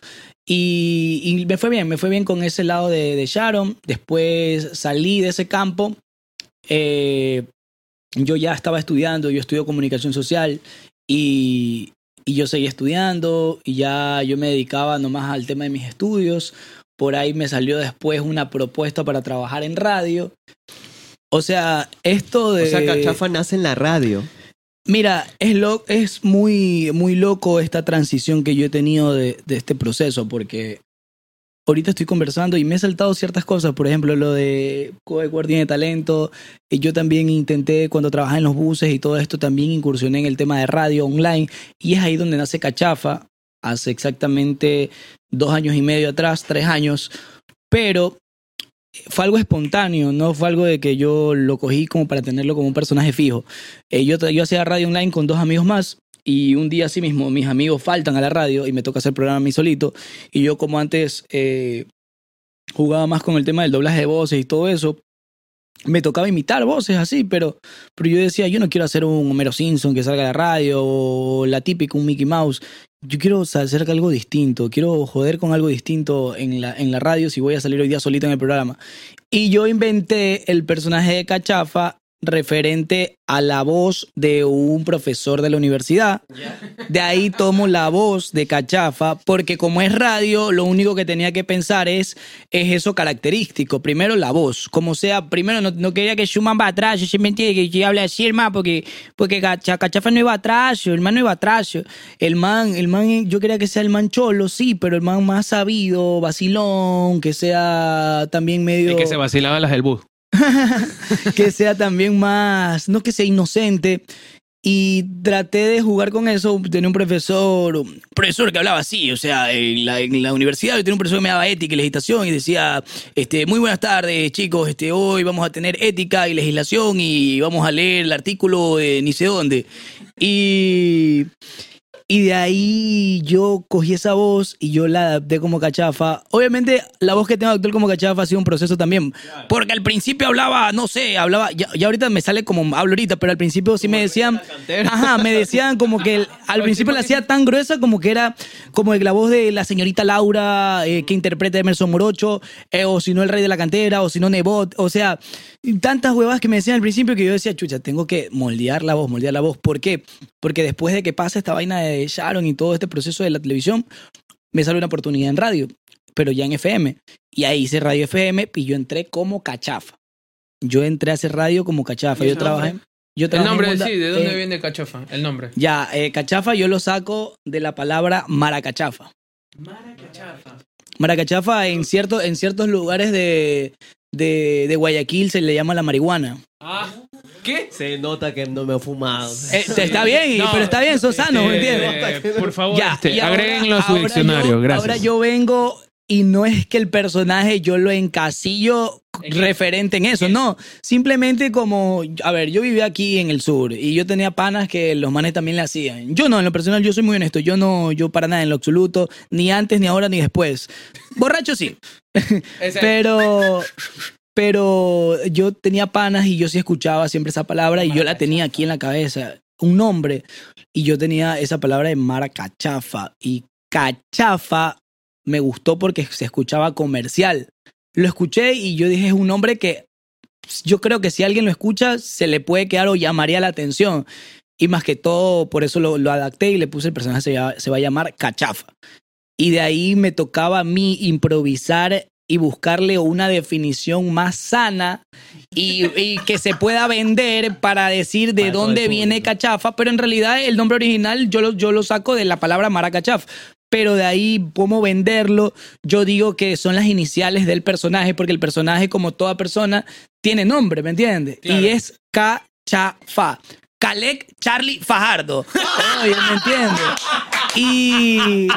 Y, y me fue bien, me fue bien con ese lado de, de Sharon, después salí de ese campo, eh, yo ya estaba estudiando, yo estudio comunicación social y, y yo seguí estudiando y ya yo me dedicaba nomás al tema de mis estudios. Por ahí me salió después una propuesta para trabajar en radio. O sea, esto de... O sea, Cachafa nace en la radio. Mira, es, lo, es muy, muy loco esta transición que yo he tenido de, de este proceso, porque ahorita estoy conversando y me he saltado ciertas cosas, por ejemplo, lo de Coecuar tiene talento, y yo también intenté cuando trabajaba en los buses y todo esto, también incursioné en el tema de radio online, y es ahí donde nace Cachafa, hace exactamente dos años y medio atrás, tres años, pero fue algo espontáneo, no fue algo de que yo lo cogí como para tenerlo como un personaje fijo. Eh, yo, yo hacía radio online con dos amigos más y un día así mismo mis amigos faltan a la radio y me toca hacer programa a mí solito y yo como antes eh, jugaba más con el tema del doblaje de voces y todo eso, me tocaba imitar voces así, pero, pero yo decía, yo no quiero hacer un Homero Simpson que salga a la radio o la típica, un Mickey Mouse. Yo quiero hacer algo distinto, quiero joder con algo distinto en la, en la radio si voy a salir hoy día solito en el programa. Y yo inventé el personaje de Cachafa referente a la voz de un profesor de la universidad. De ahí tomo la voz de Cachafa, porque como es radio, lo único que tenía que pensar es, es eso característico. Primero la voz, como sea, primero no, quería que Schumann va atrás, yo siempre entiendo que yo hable así, hermano, porque, porque Cacha- Cachafa no iba atrás, el man no iba atrás. El man, el man, yo quería que sea el man cholo, sí, pero el man más sabido, vacilón, que sea también medio Y que se vacilaba las del bus. que sea también más, no que sea inocente. Y traté de jugar con eso. Tenía un profesor, profesor que hablaba así, o sea, en la, universidad tenía un profesor que me daba ética y legislación y decía, este, muy buenas tardes chicos, este, hoy vamos a tener ética y legislación y vamos a leer el artículo de ni sé dónde. Y, y de ahí yo cogí esa voz y yo la adapté como cachafa. Obviamente la voz que tengo actual como cachafa ha sido un proceso también. Porque al principio hablaba, no sé, hablaba, ya, ya ahorita me sale como hablo ahorita, pero al principio sí me decían, ajá, me decían como que el- al principio la hacía tan gruesa como que era como la voz de la señorita Laura eh, que interpreta a Emerson Morocho, eh, o si no el rey de la cantera, o si no Nebot, o sea, tantas huevas que me decían al principio que yo decía, chucha, tengo que moldear la voz, moldear la voz. ¿Por qué? Porque después de que pasa esta vaina de Sharon y todo este proceso de la televisión, me sale una oportunidad en radio, pero ya en FM. Y ahí hice radio FM y yo entré como cachafa. Yo entré a hacer radio como cachafa. ¿Y Yo trabajé. nombre? Yo El trabajé en nombre, Onda- sí, ¿de dónde eh, viene Cachafa? El nombre. Ya, eh, cachafa yo lo saco de la palabra maracachafa. Maracachafa en, cierto, en ciertos lugares de, de, de Guayaquil se le llama la marihuana. Ah, ¿qué? Se nota que no me he fumado. Eh, está bien, No, pero está bien, sos sano, ¿me Eh, entiendes? por favor, Ya, este, y ahora- agréguenlo a su ahora diccionario, yo- gracias. Ahora yo vengo y no es que el personaje yo lo encasillo referente en eso, no, simplemente como, a ver, yo vivía aquí en el sur y yo tenía panas que los manes también le hacían. Yo no, en lo personal yo soy muy honesto, yo no, yo para nada en lo absoluto, ni antes, ni ahora, ni después. Borracho sí, pero pero yo tenía panas y yo sí escuchaba siempre esa palabra y yo la tenía aquí en la cabeza, un nombre, y yo tenía esa palabra de maracachafa y cachafa me gustó porque se escuchaba comercial. Lo escuché y yo dije, es un nombre que yo creo que si alguien lo escucha se le puede quedar o llamaría la atención. Y más que todo, por eso lo, lo adapté y le puse el personaje se, va- se va a llamar Cachafa. Y de ahí me tocaba a mí improvisar y buscarle una definición más sana y, y que se pueda vender para decir de dónde viene cachafa, pero en realidad el nombre original yo lo, yo lo saco de la palabra maracachaf. Pero de ahí, cómo venderlo, yo digo que son las iniciales del personaje, porque el personaje, como toda persona, tiene nombre, ¿me entiendes? Claro. Y es Cachafa. Calec Charlie Fajardo. Oye, ¿me entiendes? Y,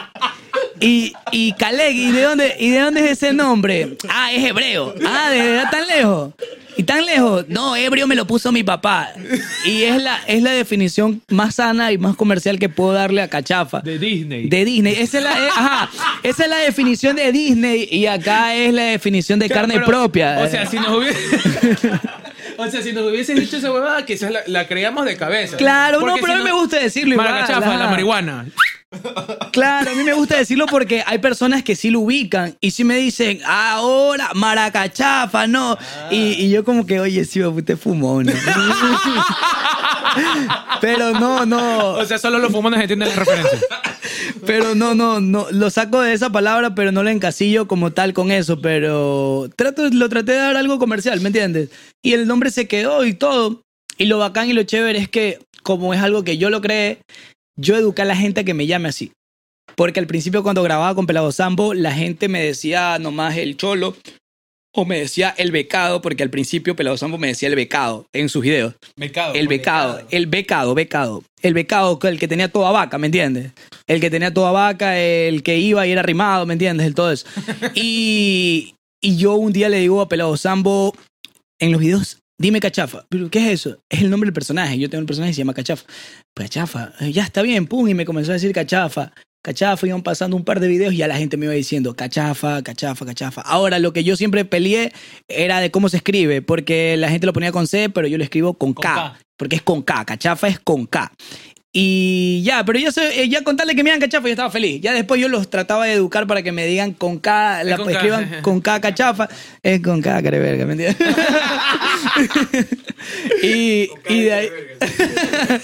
y, y Calec, ¿y de, dónde, ¿y de dónde es ese nombre? Ah, es hebreo. Ah, ¿de verdad tan lejos? ¿Y tan lejos? No, hebreo me lo puso mi papá. Y es la, es la definición más sana y más comercial que puedo darle a Cachafa. De Disney. De Disney. Esa es, la, eh, ajá, esa es la definición de Disney y acá es la definición de carne pero, propia. O sea, si nos hubiese. o sea, si nos hubieses dicho esa huevada, quizás la, la creíamos de cabeza. Claro, no, pero a mí me gusta decirlo. Maracachafa, la marihuana. Claro, a mí me gusta decirlo porque hay personas que sí lo ubican y sí me dicen, ahora, maracachafa, no. Y, y yo como que, oye, sí, usted fumó, ¿no? Pero no, no. O sea, solo los fumones entienden la referencia. Pero no, no, no. Lo saco de esa palabra, pero no lo encasillo como tal con eso. Pero trato, lo traté de dar algo comercial, ¿me entiendes? Y el nombre se quedó y todo. Y lo bacán y lo chévere es que, como es algo que yo lo creé, yo eduqué a la gente a que me llame así. Porque al principio, cuando grababa con Pelado Sambo, la gente me decía nomás el cholo. O me decía el becado, porque al principio Pelado Sambo me decía el becado en sus videos. Becado. El becado, el becado, becado. El becado, el que tenía toda vaca, ¿me entiendes? El que tenía toda vaca, el que iba y era rimado, ¿me entiendes? El todo eso. Y, y yo un día le digo a Pelado Sambo en los videos, dime cachafa. ¿Pero qué es eso? Es el nombre del personaje. Yo tengo un personaje que se llama cachafa. Cachafa, eh, ya está bien, pum. Y me comenzó a decir cachafa. Cachafa, iban pasando un par de videos y ya la gente me iba diciendo cachafa, cachafa, cachafa. Ahora, lo que yo siempre peleé era de cómo se escribe, porque la gente lo ponía con C, pero yo lo escribo con, Con K, K. porque es con K, cachafa es con K. Y ya, pero ya, se- eh, ya con tal de que me digan cachafa, yo estaba feliz. Ya después yo los trataba de educar para que me digan con K, la, con K. escriban con K cachafa. Es con K, careverga, ¿me entiendes? y, y de ahí.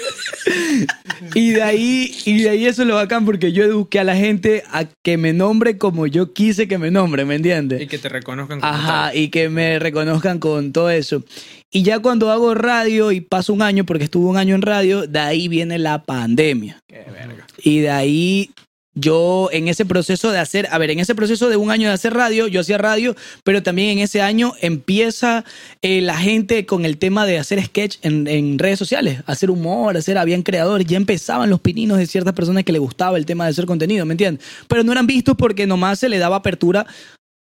y de ahí, y de ahí eso es lo bacán porque yo eduqué a la gente a que me nombre como yo quise que me nombre, ¿me entiendes? Y que te reconozcan como Ajá, tal. y que me reconozcan con todo eso. Y ya cuando hago radio y paso un año, porque estuve un año en radio, de ahí viene la pandemia. Qué verga. Y de ahí yo en ese proceso de hacer, a ver, en ese proceso de un año de hacer radio, yo hacía radio, pero también en ese año empieza eh, la gente con el tema de hacer sketch en, en redes sociales, hacer humor, hacer, habían creadores, ya empezaban los pininos de ciertas personas que les gustaba el tema de hacer contenido, ¿me entiendes? Pero no eran vistos porque nomás se le daba apertura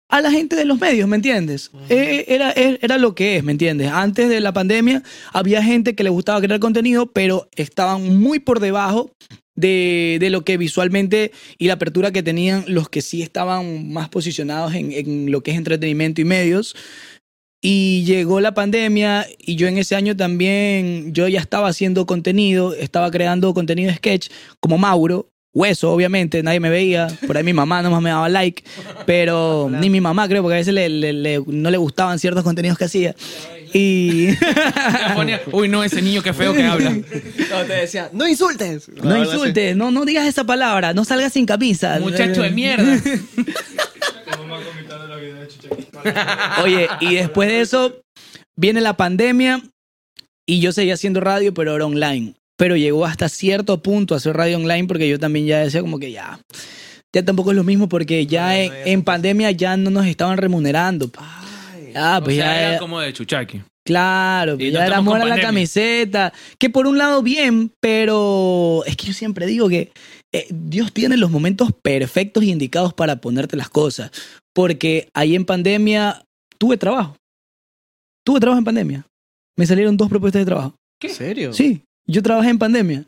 a la gente de los medios, ¿me entiendes? Eh, Era, era, era lo que es, ¿me entiendes? Antes de la pandemia había gente que le gustaba crear contenido, pero estaban muy por debajo de, de lo que visualmente y la apertura que tenían los que sí estaban más posicionados en, en lo que es entretenimiento y medios. Y llegó la pandemia y yo en ese año también, yo ya estaba haciendo contenido, estaba creando contenido de sketch como Mauro, hueso obviamente, nadie me veía, por ahí mi mamá nomás me daba like, pero ni mi mamá creo, porque a veces le- le- le- no le gustaban ciertos contenidos que hacía. Y... Uy, no, ese niño qué feo que habla. No, te decía, no insultes. No insultes, no, no digas esa palabra, no salgas sin camisa. Muchacho de mierda. Oye, y después de eso viene la pandemia y yo seguía haciendo radio, pero era online. Pero llegó hasta cierto punto a hacer radio online porque yo también ya decía como que ya, ya tampoco es lo mismo porque ya No, en, no, ya en pandemia ya no nos estaban remunerando. Ah, O pues sea, ya era como de chuchaqui. Claro, Y pues no ya era amor a la camiseta. Que por un lado bien, pero es que yo siempre digo que eh, Dios tiene los momentos perfectos y indicados para ponerte las cosas. Porque ahí en pandemia tuve trabajo. Tuve trabajo en pandemia. Me salieron dos propuestas de trabajo. ¿Qué? ¿En serio? Sí, yo trabajé en pandemia.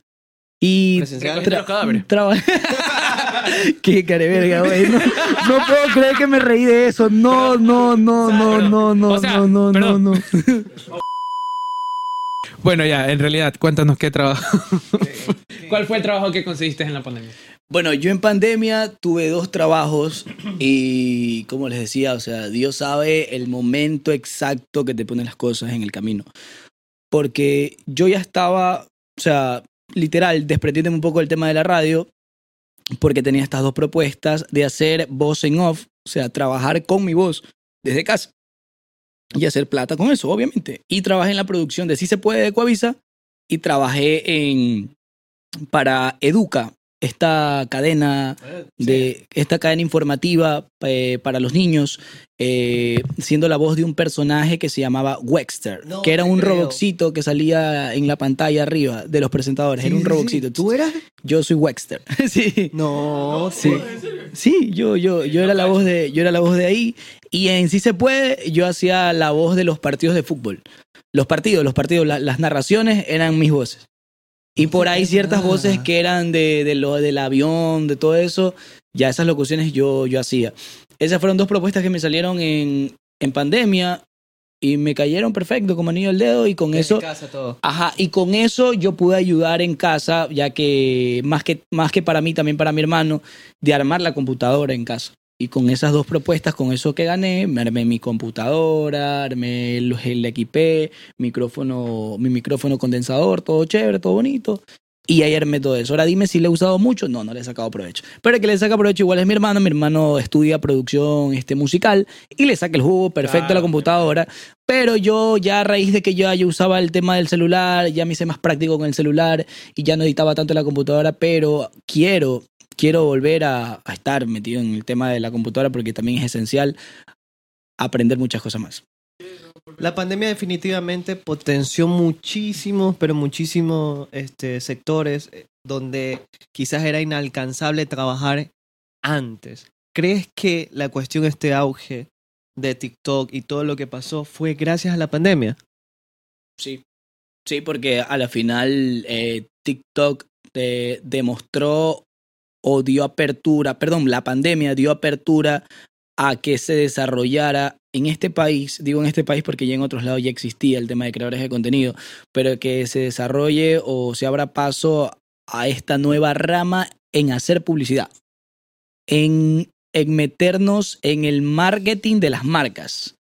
Y Presencial. Recogiendo los cadáveres. traba- Qué careverga, güey. No, no puedo creer que me reí de eso. No, no, no, no, no, no, O sea, no, no, no. Bueno, ya, en realidad, cuéntanos qué trabajo. ¿Cuál fue el trabajo que conseguiste en la pandemia? Bueno, yo en pandemia tuve dos trabajos y, como les decía, o sea, Dios sabe el momento exacto que te ponen las cosas en el camino. Porque yo ya estaba, o sea, literal, desprendiéndome un poco del tema de la radio, porque tenía estas dos propuestas de hacer voz en off, o sea, trabajar con mi voz desde casa y hacer plata con eso, obviamente. Y trabajé en la producción de Si se puede de Coavisa y trabajé en para Educa, esta cadena de esta cadena informativa eh, para los niños, eh, siendo la voz de un personaje que se llamaba Wexter, No que era un creo. robotcito que salía en la pantalla arriba de los presentadores. era un robotcito. ¿Tú eras? Yo soy Wexter. sí. No, Sí. Sí, yo, yo, yo era la voz de, yo era la voz de ahí. Y en Sí se puede, yo hacía la voz de los partidos de fútbol. Los partidos, los partidos, la- las narraciones eran mis voces. Y por ahí ciertas voces que eran de, de lo del avión, de todo eso, ya esas locuciones yo, yo hacía. Esas fueron dos propuestas que me salieron en, en pandemia y me cayeron perfecto como anillo al dedo y con eso casa todo. Ajá, y con eso yo pude ayudar en casa, ya que más que, más que para mí, también para mi hermano, de armar la computadora en casa. Y con esas dos propuestas, con eso que gané, me armé mi computadora, armé el, el equipé, micrófono, mi micrófono condensador, todo chévere, todo bonito. Y ahí armé todo eso. Ahora dime si le he usado mucho. No, no le he sacado provecho. Pero el que le saca provecho igual es mi hermano. Mi hermano estudia producción este, musical y le saca el jugo perfecto a la Claro. computadora. Pero yo ya a raíz de que yo ya usaba el tema del celular, ya me hice más práctico con el celular y ya no editaba tanto la computadora, pero quiero, quiero volver a, a estar metido en el tema de la computadora porque también es esencial aprender muchas cosas más. La pandemia definitivamente potenció muchísimos, pero muchísimos este, sectores eh, donde quizás era inalcanzable trabajar antes. ¿Crees que la cuestión, este auge de TikTok y todo lo que pasó fue gracias a la pandemia? Sí. Sí, porque a la final eh, TikTok eh, demostró o dio apertura, perdón, la pandemia dio apertura a que se desarrollara en este país, digo en este país porque ya en otros lados ya existía el tema de creadores de contenido, pero que se desarrolle o se abra paso a esta nueva rama en hacer publicidad, en, en meternos en el marketing de las marcas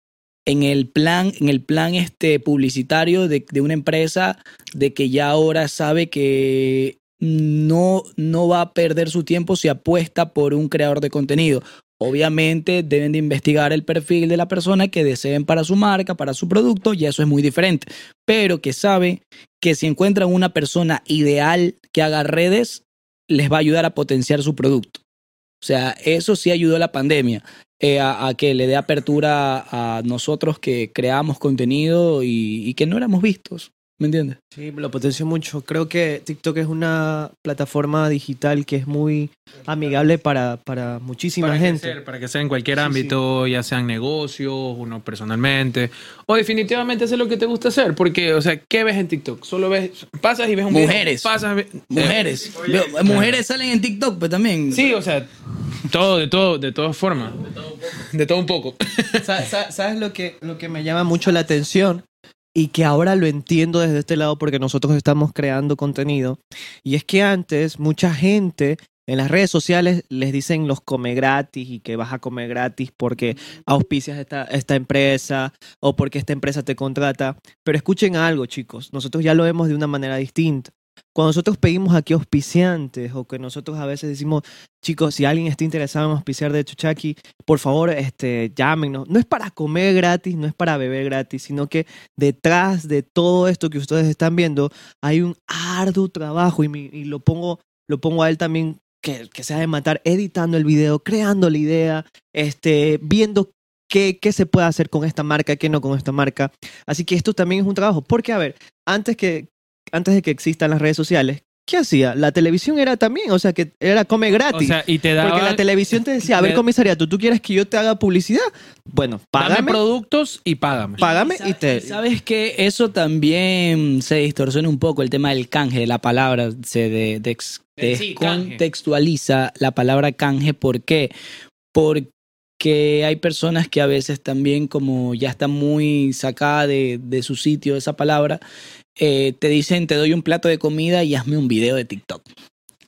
en el plan, en el plan este publicitario de, de una empresa de que ya ahora sabe que no, no va a perder su tiempo si apuesta por un creador de contenido. Obviamente deben de investigar el perfil de la persona que deseen para su marca, para su producto, y eso es muy diferente. Pero que sabe que si encuentran una persona ideal que haga redes, les va a ayudar a potenciar su producto. O sea, eso sí ayudó a la pandemia eh, a, que le dé apertura a nosotros que creamos contenido y, y que no éramos vistos. ¿Me entiendes? Sí, lo potenció mucho. Creo que TikTok es una plataforma digital que es muy amigable para, para muchísima para gente. crecer, para que sea en cualquier Sí, ámbito, ya sean negocios, uno personalmente, o definitivamente hacer lo que te gusta hacer, porque, o sea, ¿qué ves en TikTok? Solo ves, pasas y ves un video, Mujeres. pasas, ve- Mujeres. Eh, Veo- mujeres salen en TikTok, pues también. sí, o sea, todo, de todo, de todas formas, de todo un poco. Sa- sa- ¿Sabes lo que, lo que me llama mucho la atención? Y que ahora lo entiendo desde este lado porque nosotros estamos creando contenido. Y es que antes mucha gente en las redes sociales les dicen los come gratis y que vas a comer gratis porque auspicias esta, esta empresa o porque esta empresa te contrata. Pero escuchen algo, chicos. Nosotros ya lo vemos de una manera distinta. Cuando nosotros pedimos aquí auspiciantes o que nosotros a veces decimos, chicos, si alguien está interesado en auspiciar de Chuchaki, por favor, este, llámenos. No es para comer gratis, no es para beber gratis, sino que detrás de todo esto que ustedes están viendo hay un arduo trabajo y, mi- y lo pongo lo pongo a él también que, que se ha de matar editando el video, creando la idea, este, viendo qué, qué se puede hacer con esta marca, qué no con esta marca. Así que esto también es un trabajo. Porque, a ver, antes, que, antes de que existan las redes sociales, ¿qué hacía? La televisión era también, o sea, que era come O gratis. sea, y te daba porque la televisión te decía, a ver, comisariato, ¿tú quieres que yo te haga publicidad? Bueno, págame, productos y págame. págame y sa- te... Sabes que eso también se distorsiona un poco el tema del canje la palabra, se de, de- Eh, sí, canje. descontextualiza la palabra canje. ¿Por qué? Porque hay personas que a veces también, como ya está muy sacada de, de su sitio esa palabra, eh, te dicen te doy un plato de comida y hazme un video de TikTok.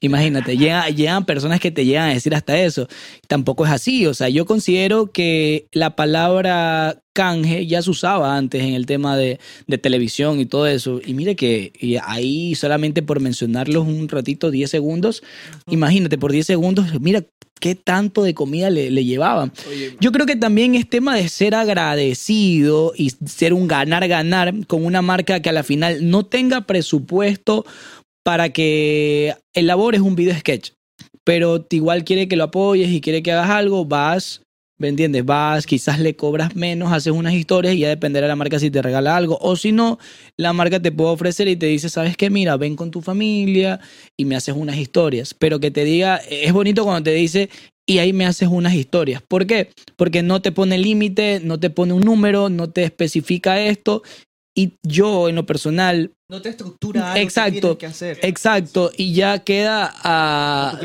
Imagínate, llega- llegan personas que te llegan a decir hasta eso. Tampoco es así. O sea, yo considero que la palabra canje ya se usaba antes en el tema de, de televisión y todo eso. Y mire que y ahí solamente por mencionarlos un ratito, 10 segundos, imagínate, por 10 segundos, mira qué tanto de comida le, le llevaban. Yo creo que también es tema de ser agradecido y ser un ganar-ganar con una marca que a la final no tenga presupuesto para que elabores un video sketch, pero igual quiere que lo apoyes y quiere que hagas algo, vas, ¿me entiendes? Vas, quizás le cobras menos, haces unas historias y ya dependerá de la marca si te regala algo. O si no, la marca te puede ofrecer y te dice, ¿sabes qué? Mira, ven con tu familia y me haces unas historias. Pero que te diga, es bonito cuando te dice, y ahí me haces unas historias. ¿Por qué? Porque no te pone límite, no te pone un número, no te especifica esto. Y yo, en lo personal, No te estructura algo Exacto. que que hacer. Exacto, y ya queda a,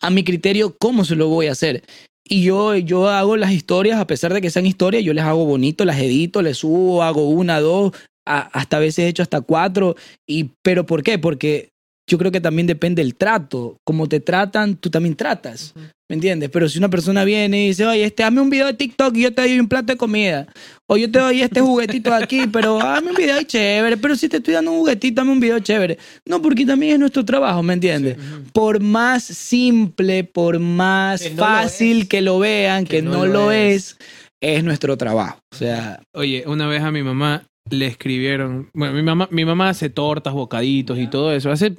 a mi criterio cómo se lo voy a hacer. Y yo, yo hago las historias, a pesar de que sean historias, yo les hago bonito, las edito, les subo, hago una, dos, hasta a veces he hecho hasta cuatro. Y, ¿Pero por qué? Porque yo creo que también depende del trato. Como te tratan, tú también tratas. ¿Me entiendes? Pero si una persona viene y dice, oye, este, hazme un video de TikTok y yo te doy un plato de comida. O yo te doy este juguetito de aquí, pero hazme un video chévere. Pero si te estoy dando un juguetito, hazme un video chévere. No, porque también es nuestro trabajo, ¿me entiendes? Por más simple, por más Que no lo fácil es. que lo vean, que, no, lo es. es, nuestro trabajo. O sea, Oye, una vez a mi mamá le escribieron. Bueno, mi mamá, mi mamá hace tortas, bocaditos y todo eso. Hace.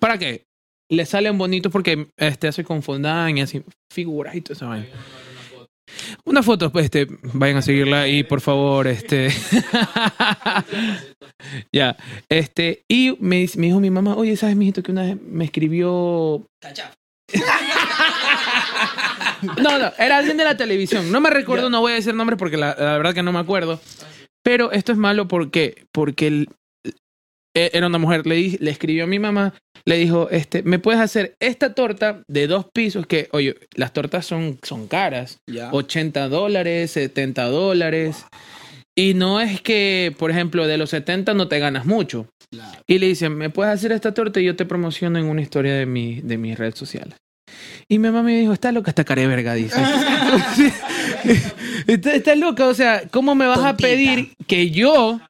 ¿Para qué? Le salen bonitos porque este hace con fondant y así figuras y todo eso. Una foto, pues, este, vayan a seguirla ahí, por favor, este. ya, este, y me, me dijo mi mamá, oye, ¿sabes, mijito, que una vez me escribió no, no, era alguien de la televisión. No me recuerdo, no voy a decir nombre porque la, la verdad que no me acuerdo. Pero esto es malo porque, porque el- era una mujer, le, le escribió a mi mamá, le dijo, este, ¿me puedes hacer esta torta de dos pisos? Que, oye, las tortas son, son caras. ya. 80 dólares, 70 dólares. Y no es que, por ejemplo, de los 70 no te ganas mucho. Y le dicen, ¿me puedes hacer esta torta? Y yo te promociono en una historia de, mi, de mis redes sociales. Y mi mamá me dijo, está loca esta cara de verga, dice. está, está loca, o sea, ¿cómo me vas a pedir que yo,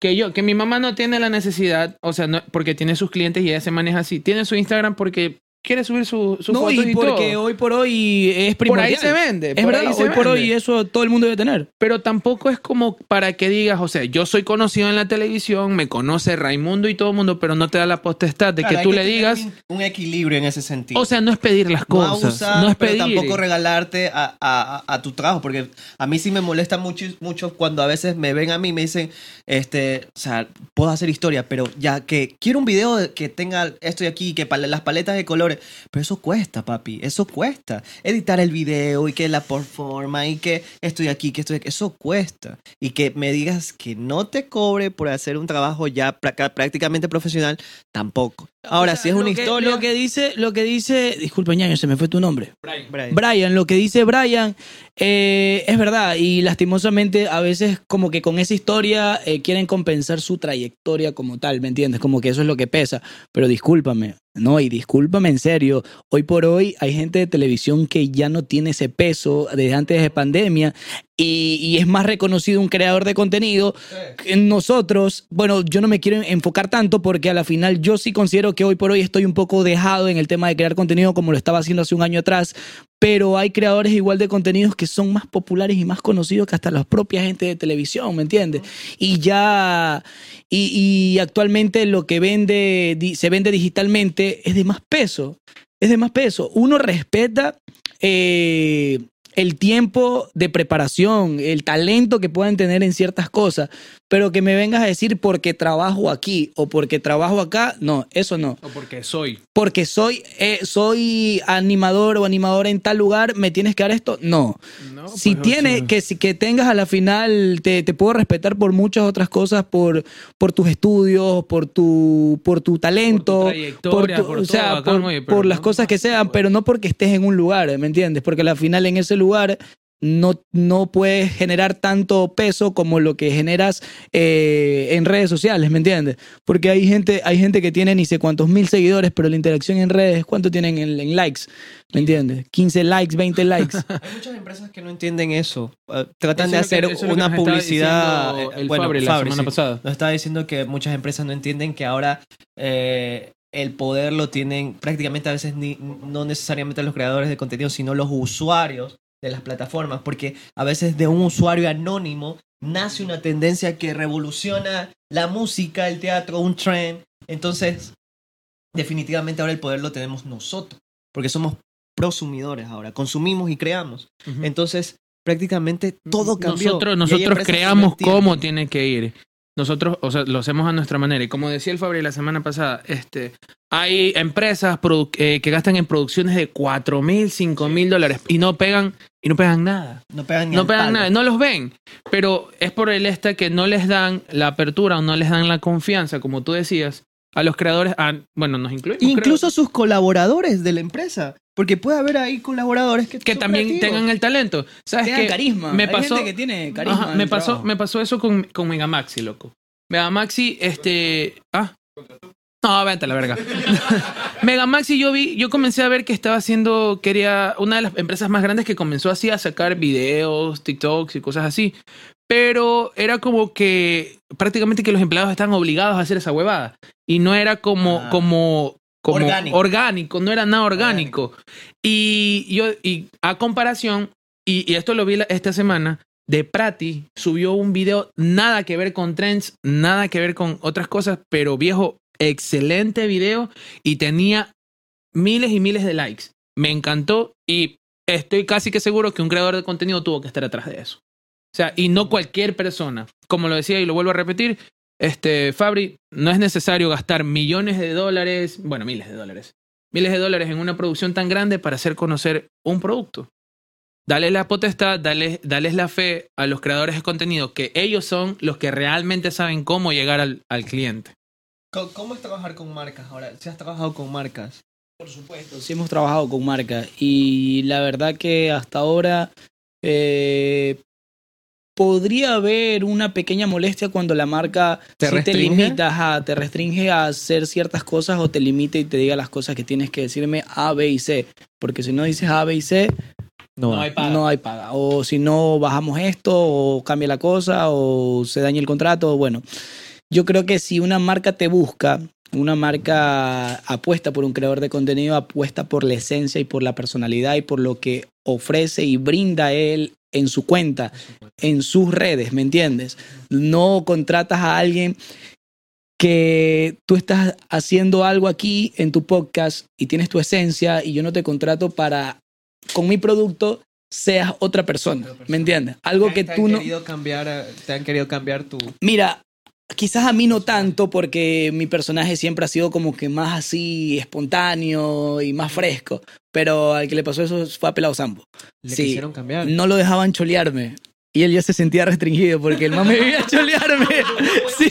que yo, que mi mamá no tiene la necesidad, o sea, no, porque tiene sus clientes y ella se maneja así, tiene su Instagram porque quiere subir su, su no, fotos y y porque todo. hoy por hoy es Por primordial. ahí se vende. Es por verdad, ahí se hoy por hoy eso todo el mundo debe tener. Pero tampoco es como para que digas, o sea, yo soy conocido en la televisión, me conoce Raimundo y todo el mundo, pero no te da la potestad de Claro, que tú le digas. Un, un equilibrio en ese sentido. O sea, no es pedir las no cosas. abusar, no es pero pedir. tampoco regalarte a, a- a tu trabajo, porque a mí sí me molesta mucho, mucho cuando a veces me ven a mí y me dicen, este, o sea, puedo hacer historia, pero ya que quiero un video de- que tenga esto y aquí, que las paletas de colores, pero eso cuesta, papi, eso cuesta. Editar el video y que la forma y que estoy aquí, que estoy aquí, eso cuesta. Y que me digas que no te cobre por hacer un trabajo ya prácticamente profesional, tampoco. Ahora, O sea, si es una que- historia... Lo que dice, lo que dice, disculpa, ñaño, se me fue tu nombre. Brian. Brian, lo que dice Brian eh, es verdad y lastimosamente a veces como que con esa historia eh, quieren compensar su trayectoria como tal, ¿me entiendes? Como que eso es lo que pesa. Pero discúlpame, no, y discúlpame en serio, hoy por hoy hay gente de televisión que ya no tiene ese peso desde antes de pandemia y, y es más reconocido un creador de contenido que nosotros, bueno, yo no me quiero enfocar tanto porque a la final yo sí considero que hoy por hoy estoy un poco dejado en el tema de crear contenido como lo estaba haciendo hace un año atrás, pero hay creadores igual de contenidos que son más populares y más conocidos que hasta la propia gente de televisión, ¿me entiendes? Y ya, y, y actualmente lo que vende, di- se vende digitalmente es de más peso, es de más peso. Uno respeta eh, el tiempo de preparación, el talento que puedan tener en ciertas cosas, pero que me vengas a decir porque trabajo aquí o porque trabajo acá, no, eso no. O porque soy. Porque soy, eh, soy animador o animadora en tal lugar, ¿me tienes que dar esto? No. No, si pues, o tiene, sea, que, si- que tengas a la final, te, te puedo respetar por muchas otras cosas, por, por tus estudios, por tu, por tu talento, Por tu por o sea, todo, bacán, por, oye, por las cosas que sean, pero no porque estés en un lugar, ¿me entiendes? Porque a la final en ese lugar no, no puedes generar tanto peso como lo que generas eh, en redes sociales, ¿me entiendes? Porque hay gente, hay gente que tiene ni sé cuántos mil seguidores, pero la interacción en redes, ¿cuánto tienen en, en likes? ¿Me entiendes? 15 likes, 20 likes. Hay muchas empresas que no entienden eso. Eh, tratan Eso de hacer que una publicidad. diciendo eh, el bueno, Fabri la Fabri, semana sí. pasada. Nos estaba diciendo que muchas empresas no entienden que ahora eh, el poder lo tienen prácticamente a veces ni, no necesariamente los creadores de contenido, sino los usuarios de las plataformas, porque a veces de un usuario anónimo nace una tendencia que revoluciona la música, el teatro, un trend. Entonces, definitivamente ahora el poder lo tenemos nosotros, porque somos prosumidores ahora, consumimos y creamos. Entonces, prácticamente todo cambió. Nosotros, nosotros creamos cómo tiene que ir. Nosotros, o sea, lo hacemos a nuestra manera. Y como decía el Fabri la semana pasada, este, hay empresas eh, que gastan en producciones de 4 mil, 5 mil dólares y no pegan, y no pegan nada. No pegan ni No pegan nada, no los ven. Pero es por el este que no les dan la apertura o no les dan la confianza, como tú decías, a los creadores. a- bueno, nos incluimos. creo, Incluso sus colaboradores de la empresa. Porque puede haber ahí colaboradores que, que son también creativos. tengan el talento. ¿Sabes Tengan qué? carisma. Me Hay pasó, gente que tiene carisma. Ajá, me pasó, trabajo. me pasó eso con, con Megamaxi, loco. Megamaxi, este. Ah. No, vente a la verga. Megamaxi, yo vi, yo comencé a ver que estaba haciendo, quería, una de las empresas más grandes que comenzó así a sacar videos, TikToks y cosas así. Pero era como que prácticamente que los empleados estaban obligados a hacer esa huevada. Y no era como, Ah. como, como Orgánico. orgánico, no era nada orgánico. Y yo, y a comparación, y, y esto lo vi la- esta semana, de Prati subió un video nada que ver con trends, nada que ver con otras cosas, pero viejo, excelente video y tenía miles y miles de likes. Me encantó y estoy casi que seguro que un creador de contenido tuvo que estar atrás de eso. O sea, y no cualquier persona. Como lo decía y lo vuelvo a repetir, este, Fabri, no es necesario gastar millones de dólares, bueno, miles de dólares, miles de dólares en una producción tan grande para hacer conocer un producto. Dale la potestad, dale, dales la fe a los creadores de contenido, que ellos son los que realmente saben cómo llegar al, al cliente. ¿Cómo- ¿Cómo es trabajar con marcas ahora? Si has trabajado con marcas. Por supuesto, sí hemos trabajado con marcas y la verdad que hasta ahora eh, podría haber una pequeña molestia cuando la marca ¿Te sí te restringe? limita, ajá, te restringe a hacer ciertas cosas o te limita y te diga las cosas que tienes que decirme A, B y C. Porque si no dices A, B y C, No, hay paga. no hay paga. O si no bajamos esto, o cambia la cosa, o se daña el contrato. Bueno, yo creo que si una marca te busca, una marca apuesta por un creador de contenido, apuesta por la esencia y por la personalidad y por lo que ofrece y brinda él en su cuenta, en sus redes, ¿me entiendes? No contratas a alguien que tú estás haciendo algo aquí en tu podcast y tienes tu esencia y yo no te contrato para con mi producto seas otra persona, ¿me entiendes? Algo que tú no cambiar, eh, te han querido cambiar tu... Mira, quizás a mí no tanto porque mi personaje siempre ha sido como que más así espontáneo y más fresco, pero al que le pasó eso fue a Pelado Sambo. Le Sí. quisieron cambiar. No lo dejaban cholearme. Y él ya se sentía restringido porque el man me veía cholearme. Sí,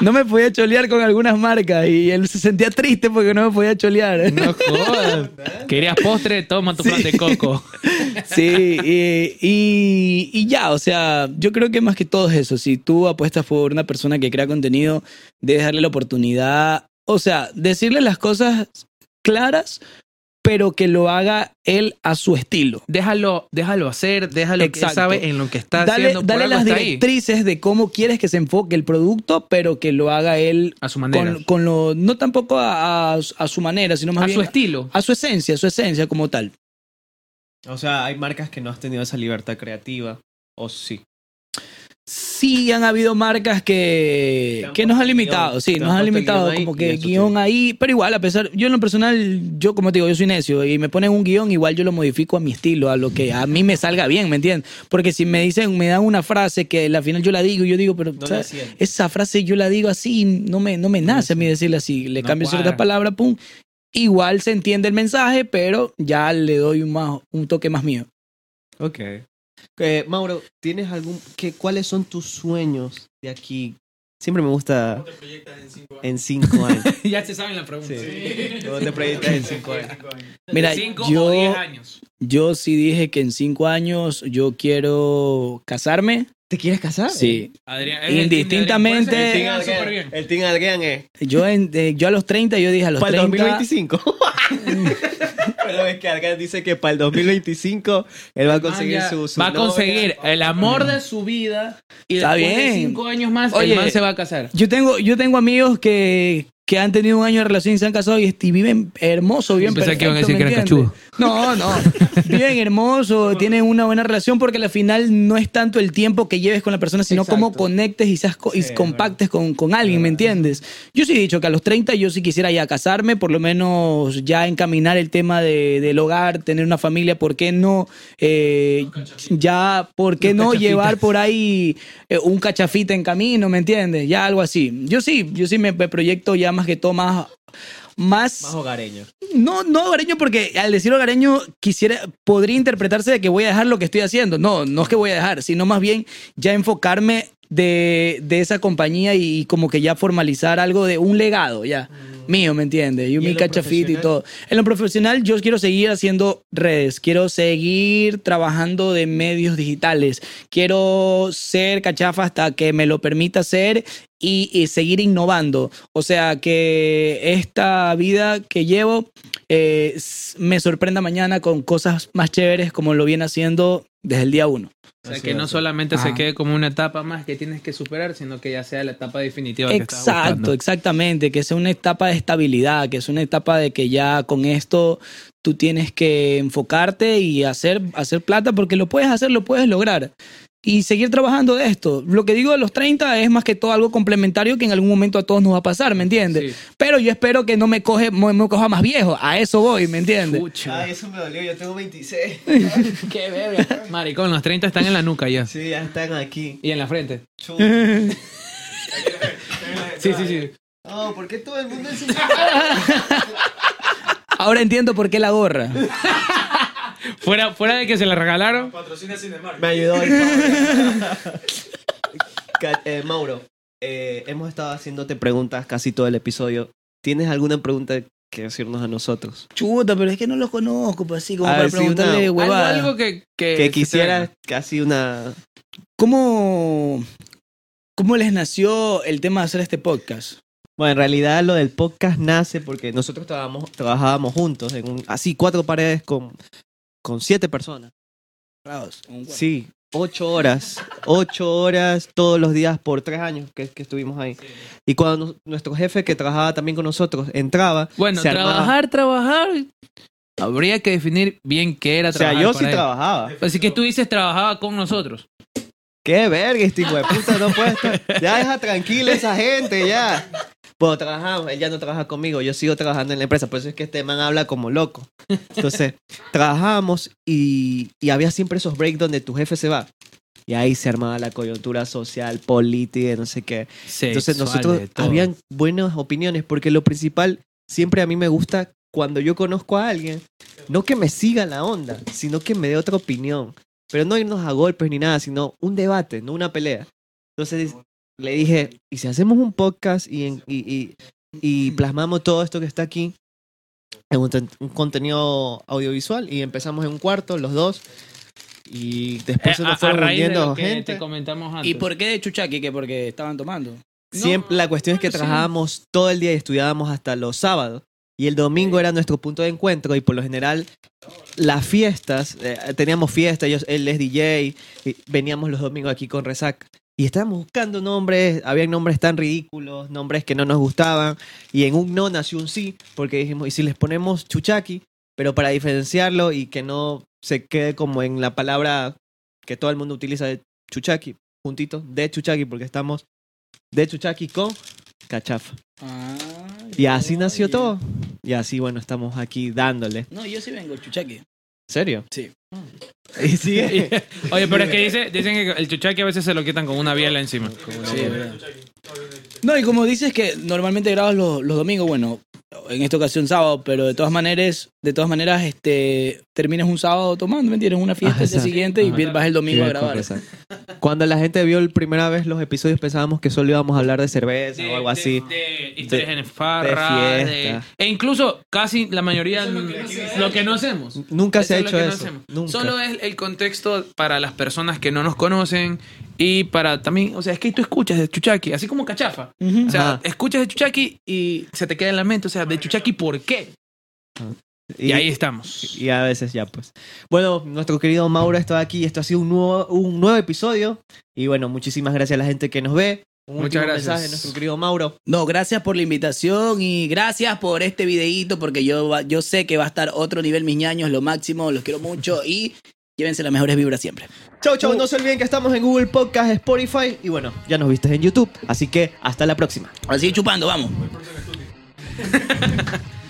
no me podía cholear con algunas marcas y él se sentía triste porque no me podía cholear. No jodas. Querías postre, toma tu Sí. plan de coco. Sí, y, y- y ya, o sea, yo creo que más que todo es eso. Si tú apuestas por una persona que crea contenido, debes darle la oportunidad, o sea, decirle las cosas claras, pero que lo haga él a su estilo. Déjalo, déjalo hacer, déjalo que Exacto. él sabe en lo que está Dale, haciendo. dale las ahí, directrices de cómo quieres que se enfoque el producto, pero que lo haga él a su manera. con, con lo, no tampoco a, a- a su manera, sino más a bien su estilo. a su esencia, su esencia como tal. O sea, hay marcas que no has tenido esa libertad creativa. O sí. Sí, han habido marcas que, que nos han limitado, sí, nos han limitado como que guion ahí, pero igual, a pesar, yo en lo personal, yo como te digo, yo soy necio y me ponen un guion, igual yo lo modifico a mi estilo, a lo que a mí me salga bien, ¿me entiendes? Porque si me dicen, me dan una frase que al final yo la digo, yo digo, pero ¿sabes? esa frase yo la digo así, no me, no me nace a mí decirla así, le cambio cuadra. ciertas palabras, pum, igual se entiende el mensaje, pero ya le doy un, más, un toque más mío. Ok. Eh, Mauro, ¿tienes algún... Que, ¿Cuáles son tus sueños de aquí? Siempre me gusta en cinco años. ya se saben la pregunta. Sí. ¿Cómo te proyectas en cinco años? Mira, 5 yo- o 10 años. Yo sí dije que en cinco años yo quiero casarme. ¿Te quieres casar? Sí. Adrián, es el Indistintamente- team de El Adrián. Team Adrián, el Team Adrián es... Yo, en- eh, yo a los 30, yo dije a los Para el 30. 2025. Pero es que Adrián dice que para el 2025 él va a conseguir Man ya su, su va a novia. conseguir el amor de su vida y Está después de bien. 5 años más Oye, el man se va a casar. Yo tengo, yo tengo amigos que, que han tenido un año de relación y se han casado y, y viven hermoso, bien Pensé que iban a decir ¿me que era entiendes? cachudo. No, no. Viven hermoso, tienen una buena relación porque al final no es tanto el tiempo que lleves con la persona, sino Exacto. cómo conectes y, seas co- Sí, compactes con, con alguien, ¿me entiendes? Yo sí he dicho que a los 30 yo sí quisiera ya casarme, por lo menos ya encaminar el tema de- del hogar, tener una familia, ¿por qué no? Eh, ya, ¿por qué Los no llevar por ahí eh, un cachafita en camino, ¿me entiendes? Ya algo así. Yo sí, yo sí me, me proyecto ya más que todo más... Más, Más hogareño. no, no hogareño, porque al decir hogareño quisiera, podría interpretarse de que voy a dejar lo que estoy haciendo. No, no es que voy a dejar, sino más bien ya enfocarme de, de esa compañía y como que ya formalizar algo de un legado ya mío, ¿me entiendes? ¿Y en mi lo cachafito y todo. En lo profesional yo quiero seguir haciendo redes, quiero seguir trabajando de medios digitales, quiero ser cachafa hasta que me lo permita ser y, y seguir innovando. O sea, que esta vida que llevo eh, me sorprenda mañana con cosas más chéveres como lo viene haciendo desde el día uno. O sea, que no solamente se quede como una etapa más que tienes que superar, sino que ya sea la etapa definitiva que estás Exacto, exactamente, que sea una etapa de estabilidad, que sea una etapa de que ya con esto tú tienes que enfocarte y hacer, hacer plata porque lo puedes hacer, lo puedes lograr. Y seguir trabajando de esto. Lo que digo de los 30 es más que todo algo complementario que en algún momento a todos nos va a pasar, ¿me entiendes? Sí. Pero yo espero que no me coge, me, me coja más viejo. A eso voy, ¿me entiendes? Ay, eso me dolió, yo tengo 26. Qué verga. Maricón, los 30 están en la nuca ya. Sí, ya están aquí. Y en la frente. Sí, sí, sí. Oh, ¿por qué todo el mundo es Ahora entiendo por qué la gorra. Fuera, fuera de que se la regalaron. Me ayudó el Pablo. Ca- eh, Mauro, eh, hemos estado haciéndote preguntas casi todo el episodio. ¿Tienes alguna pregunta que decirnos a nosotros? Chuta, pero es que no los conozco, pues así como A para ver, sí, preguntarle una- Algo, algo que, que, Que se te quisieras venga. casi una... ¿Cómo, ¿Cómo les nació el tema de hacer este podcast? Bueno, en realidad lo del podcast nace porque nosotros trabajábamos, trabajábamos juntos, en un, así cuatro paredes con, con siete personas. Sí, ocho horas, ocho horas todos los días por tres años que, que estuvimos ahí. Y cuando nos- nuestro jefe que trabajaba también con nosotros entraba, Bueno, se armaba- trabajar, trabajar. Habría que definir bien qué era O sea, trabajar. yo sí él. trabajaba. Así que tú dices trabajaba con nosotros. Qué verga, este hijo de puta no puede estar. Ya deja tranquila esa gente, ya. Bueno, trabajamos, él ya no trabaja conmigo, yo sigo trabajando en la empresa, por eso es que este man habla como loco. Entonces, trabajamos y, y había siempre esos breaks donde tu jefe se va. Y ahí se armaba la coyuntura social, política, no sé qué. Entonces nosotros habían buenas opiniones porque lo principal siempre a mí me gusta cuando yo conozco a alguien, no que me siga la onda, sino que me dé otra opinión. Pero no irnos a golpes ni nada, sino un debate, no una pelea. Entonces le dije, ¿y si hacemos un podcast y, en- y, y- y plasmamos todo esto que está aquí en un, ten- un contenido audiovisual? Y empezamos en un cuarto, los dos. Y después se Eh, a, nos a fueron raíz de uniendo lo que gente. te comentamos antes. ¿Y por qué de Chuchaki? Que porque estaban tomando. Siempre, la cuestión es que sí. trabajábamos todo el día y estudiábamos hasta los sábados. Y el domingo era nuestro punto de encuentro y por lo general las fiestas, eh, teníamos fiestas, él es DJ, y veníamos los domingos aquí con Resac. Y estábamos buscando nombres, había nombres tan ridículos, nombres que no nos gustaban. Y en un no nació un sí, porque dijimos, ¿y si les ponemos chuchaki? Pero para diferenciarlo y que no se quede como en la palabra que todo el mundo utiliza de chuchaki, juntitos de Chuchaki porque estamos de Chuchaki con Cachafa. Ah, Y así nació todo. Y así, bueno, estamos aquí dándole. No, yo sí vengo, chuchaqui. ¿En serio? Sí. Y sigue. Oye, pero es que dice, dicen que el chuchaqui a veces se lo quitan con una biela encima. Sí, es verdad. No, y como dices que normalmente grabas los, los domingos, bueno, en esta ocasión sábado, pero de todas maneras, de todas maneras, este, terminas un sábado tomando, ¿me entiendes? Una fiesta Ajá, el día siguiente y vas el domingo a grabar. exacto. Cuando la gente vio el primera vez los episodios pensábamos que solo íbamos a hablar de cerveza o algo así. De, historias en farra. de de- fiesta. e incluso casi la mayoría lo que no hacemos. Nunca se ha hecho eso. Solo es el contexto para las personas que no nos conocen y para también, o sea, es que tú escuchas de Chuchaki, así como Cachafa. O sea, Ajá. escuchas de Chuchaki y se te queda en la mente, o sea, de Chuchaki, ¿por qué? Y, ahí estamos. Y a veces ya, pues. Bueno, nuestro querido Mauro está aquí. Esto ha sido un nuevo, un nuevo episodio. Y bueno, muchísimas gracias a la gente que nos ve. Un Muchas gracias. mensaje de nuestro querido Mauro. No, gracias por la invitación y gracias por este videíto porque yo, yo sé que va a estar otro nivel, mis ñaños, lo máximo, los quiero mucho y llévense las mejores vibras siempre. Chau, chau. No se olviden que estamos en Google Podcast, Spotify. Y bueno, ya nos viste en YouTube. Así que hasta la próxima. Así chupando, vamos.